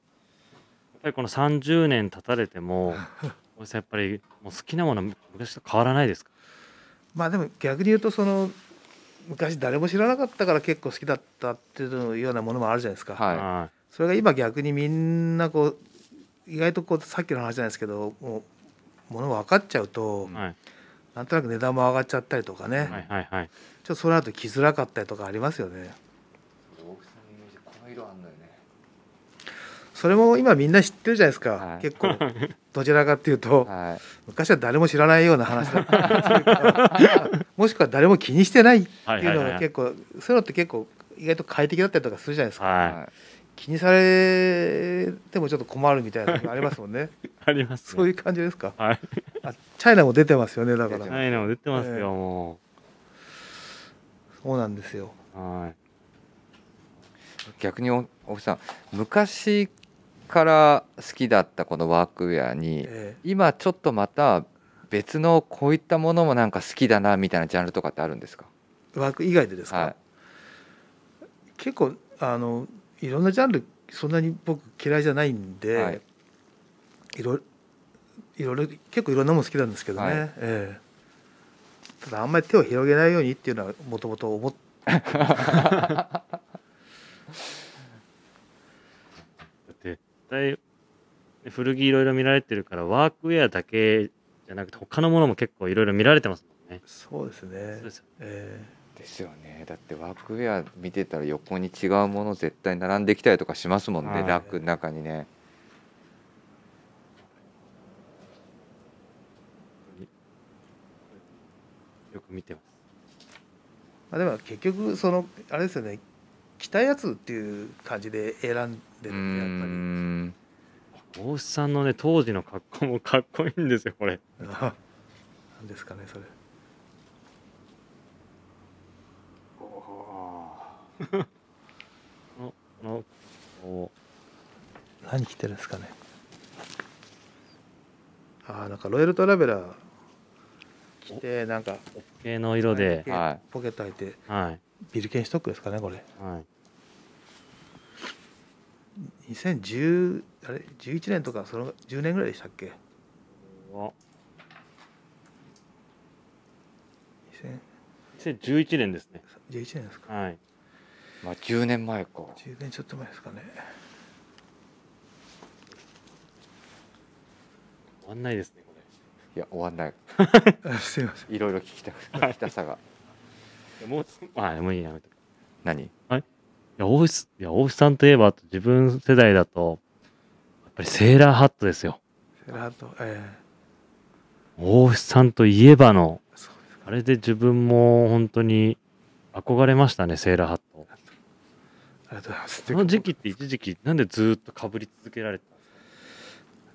ぱりこの30年経たれても 大内さんやっぱりもう好きなもの昔と変わらないですか？まあでも逆に言うとその昔誰も知らなかったから結構好きだったっていうようなものもあるじゃないですか。はい。はそれが今逆にみんなこう意外とこうさっきの話じゃないですけどもう物が分かっちゃうと、いはい。なんとなく値段も上がっちゃったりとかね、はいはいはい。ちょっとその後着づらかったりとかありますよね。さこの色あんのよねそれも今みんな知ってるじゃないですか、はい。結構。どちらかっていうとはい。昔は誰も知らないような話だった もしくは誰も気にしてないってはいいうのはいはいが結構そういうのって結構意外と快適だったりとかするじゃないですか、はい。はい気にされてもちょっと困るみたいなのがありますもんね。ありますね。そういう感じですか？はい。あチャイナも出てますよねだから。出てはいのも出てますよ、ええもそうなんですよ。うはい。逆にお大木さん昔から好きだったこのワークウェアにえ今ちょっとまた別のこういったものもなんか好きだなみたいなジャンルとかってあるんですか？えワーク以外でですか、はい。結構あのいろんなジャンルそんなに僕嫌いじゃないんで、はい。い、ろいろいろ結構いろんなもの好きなんですけどね、はい。ええ。ただあんまり手を広げないようにっていうのはもともと思って 絶対古着いろいろ見られてるからワークウェアだけじゃなくて他のものも結構いろいろ見られてますもんね。そうですね。そうですよえですよね。だってワークウェア見てたら横に違うもの絶対並んできたりとかしますもんね、はい。ラックの中にね。よく見てます。あ、でも結局そのあれですよね。着たやつっていう感じで選んでうーるんでやっぱり。ん。大志さんのね当時の格好もかっこいいんですよこれ。あなんですかねそれ。このこのこ何着てるんですかね。ああなんかロイヤルトラベラー着てなんかう系の色で、はいポケット開いてはい。ビルケンストックですかねこれ。はい。2010あれ11年とかその10年ぐらいでしたっけ？お2011 2011年ですね。年ですか。はい。まあ10年前か。10年ちょっと前ですかね。終わんないですねこいや終わんない。あ すいません。いろいろ聞きたく聞きたさが。もうあもういいやめとく何？いや大石いや大石さんといえば自分世代だとやっぱりセーラーハットですよ。セラーとえ大石さんといえばのあれで自分も本当に憧れましたねセーラーハット。ありがとうございます。その時期って一時期なんでずーっとかぶり続けられて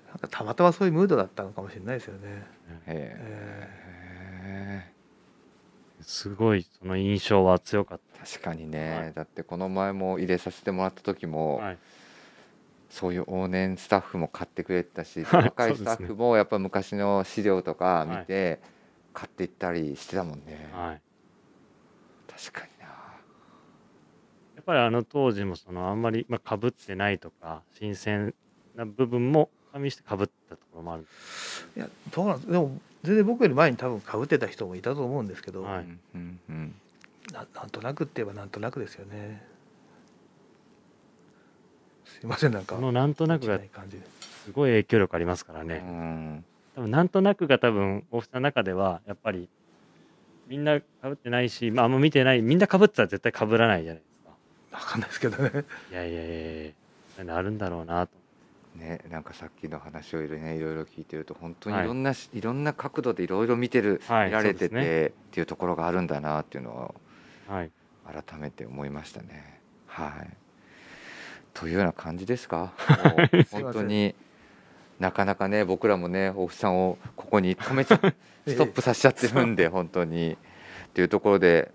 なんかたまたまそういうムードだったのかもしれないですよね、へええすごいその印象は強かっ確かにね、はい。だってこの前も入れさせてもらった時た、も、はい、そういう往年スタッフも買ってくれてたし、はい若いスタッフもやっぱ昔の資料とか見はい。て買っていったりしてたもんね、はい、確かにな。やっぱりあの当時もそのあんまり、まあ、かぶってないとか新鮮な部分も加味してかぶったところもあるいやどうなんですでも全然僕より前に多分かぶってた人もいたと思うんですけど、はい。うんうんうん。ななんとなくって言えばなんとなくですよね。すいませんなんか。このなんとなくがすごい影響力ありますからうね、ん。多分なんとなくが多分大木さんの中ではやっぱりみんなかぶってないし、まあ、あんま見てないみんなかぶってたら絶対かぶらないじゃないですか。わかんないですけどね。いやいやいやいやそういうのあるんだろうなとね、なんかさっきの話をいろ,、ね、いろいろ聞いてると本当にはい。いろんなし、い、ろんな角度でいろいろ見てる、はい見られてて、そうですっていうところがあるんだなっていうのをはい。改めて思いましたね。はい。というような感じですか？本当になかなかね僕らもね大木さんをここに止めちゃ ストップさせちゃってるんで本当に。っていうところで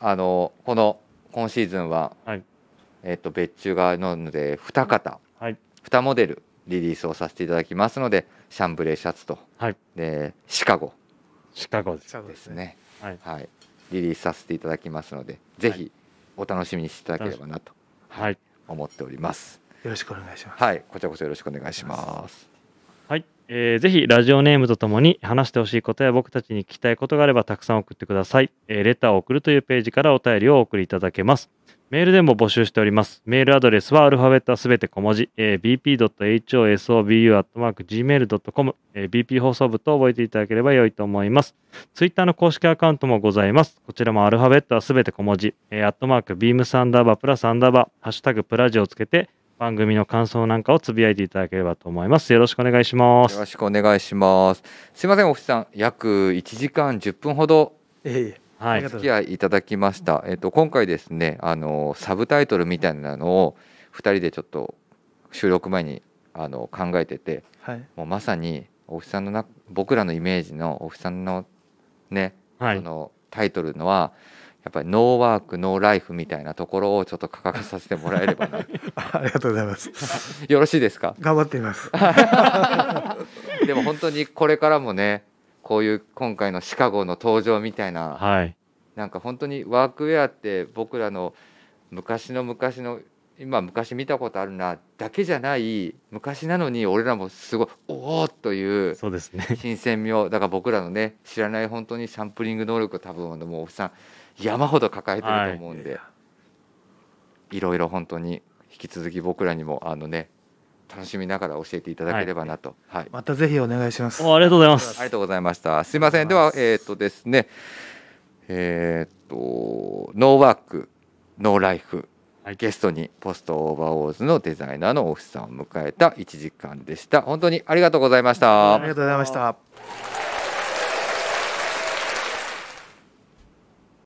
あのこの今シーズンは、はい。えっと別注がなので2型はい2モデルリリースをさせていただきますのでシャンブレーシャツと、はい。でシカゴ。シカゴですね、はい。はい、リリースさせていただきますのでぜひお楽しみにしていただければなとはい。思っております。よろしくお願いします、はい、こちらこそよろしくお願いします。えーぜひラジオネームとともに話してほしいことや僕たちに聞きたいことがあればたくさん送ってください、えーレターを送るというページからお便りをお送りいただけます。メールでも募集しております。メールアドレスはアルファベットはすべて小文字、えー bp.hosobu.gmail.com、えー BP 放送部と覚えていただければ良いと思います。ツイッターの公式アカウントもございます。こちらもアルファベットはすべて小文字、えーアットマークビームサンダーバープラスアンダーバーハッシュタグプラジをつけて番組の感想なんかをつぶやいていただければと思います。よろしくお願いします。よろしくお願いします。すいません、おふさん、約1時間10分ほどはい。ありがとうお付き合いいただきました。えっと今回ですね、あのサブタイトルみたいなのを2人でちょっと収録前にあの考えてて、はい。もうまさにおふさんのな僕らのイメージのおふさんのね、はい。そのタイトルのはやっぱりノーワークノーライフみたいなところをちょっと掲げさせてもらえればな。ありがとうございます。よろしいですか？頑張ってみます。でも本当にこれからもねこういう今回のシカゴの登場みたいなはい。なんか本当にワークウェアって僕らの昔の昔の今昔見たことあるなだけじゃない昔なのに俺らもすごいおおというそうですね。新鮮味をだから僕らのね知らない本当にサンプリング能力を多分もうおっさん山ほど抱えてると思うんで、い、ろいろ本当に引き続き僕らにもあのね楽しみながら教えていただければなと、はいまたぜひお願いしますおありがとうございます。ありがとうございました。すいません。では、えっ、とですね、えっ、と、ノーワーク、ノーライフ、はいゲストにポストオーバーオーズのデザイナーのオフさんを迎えた1時間でした。本当にありがとうございました。ありがとうございました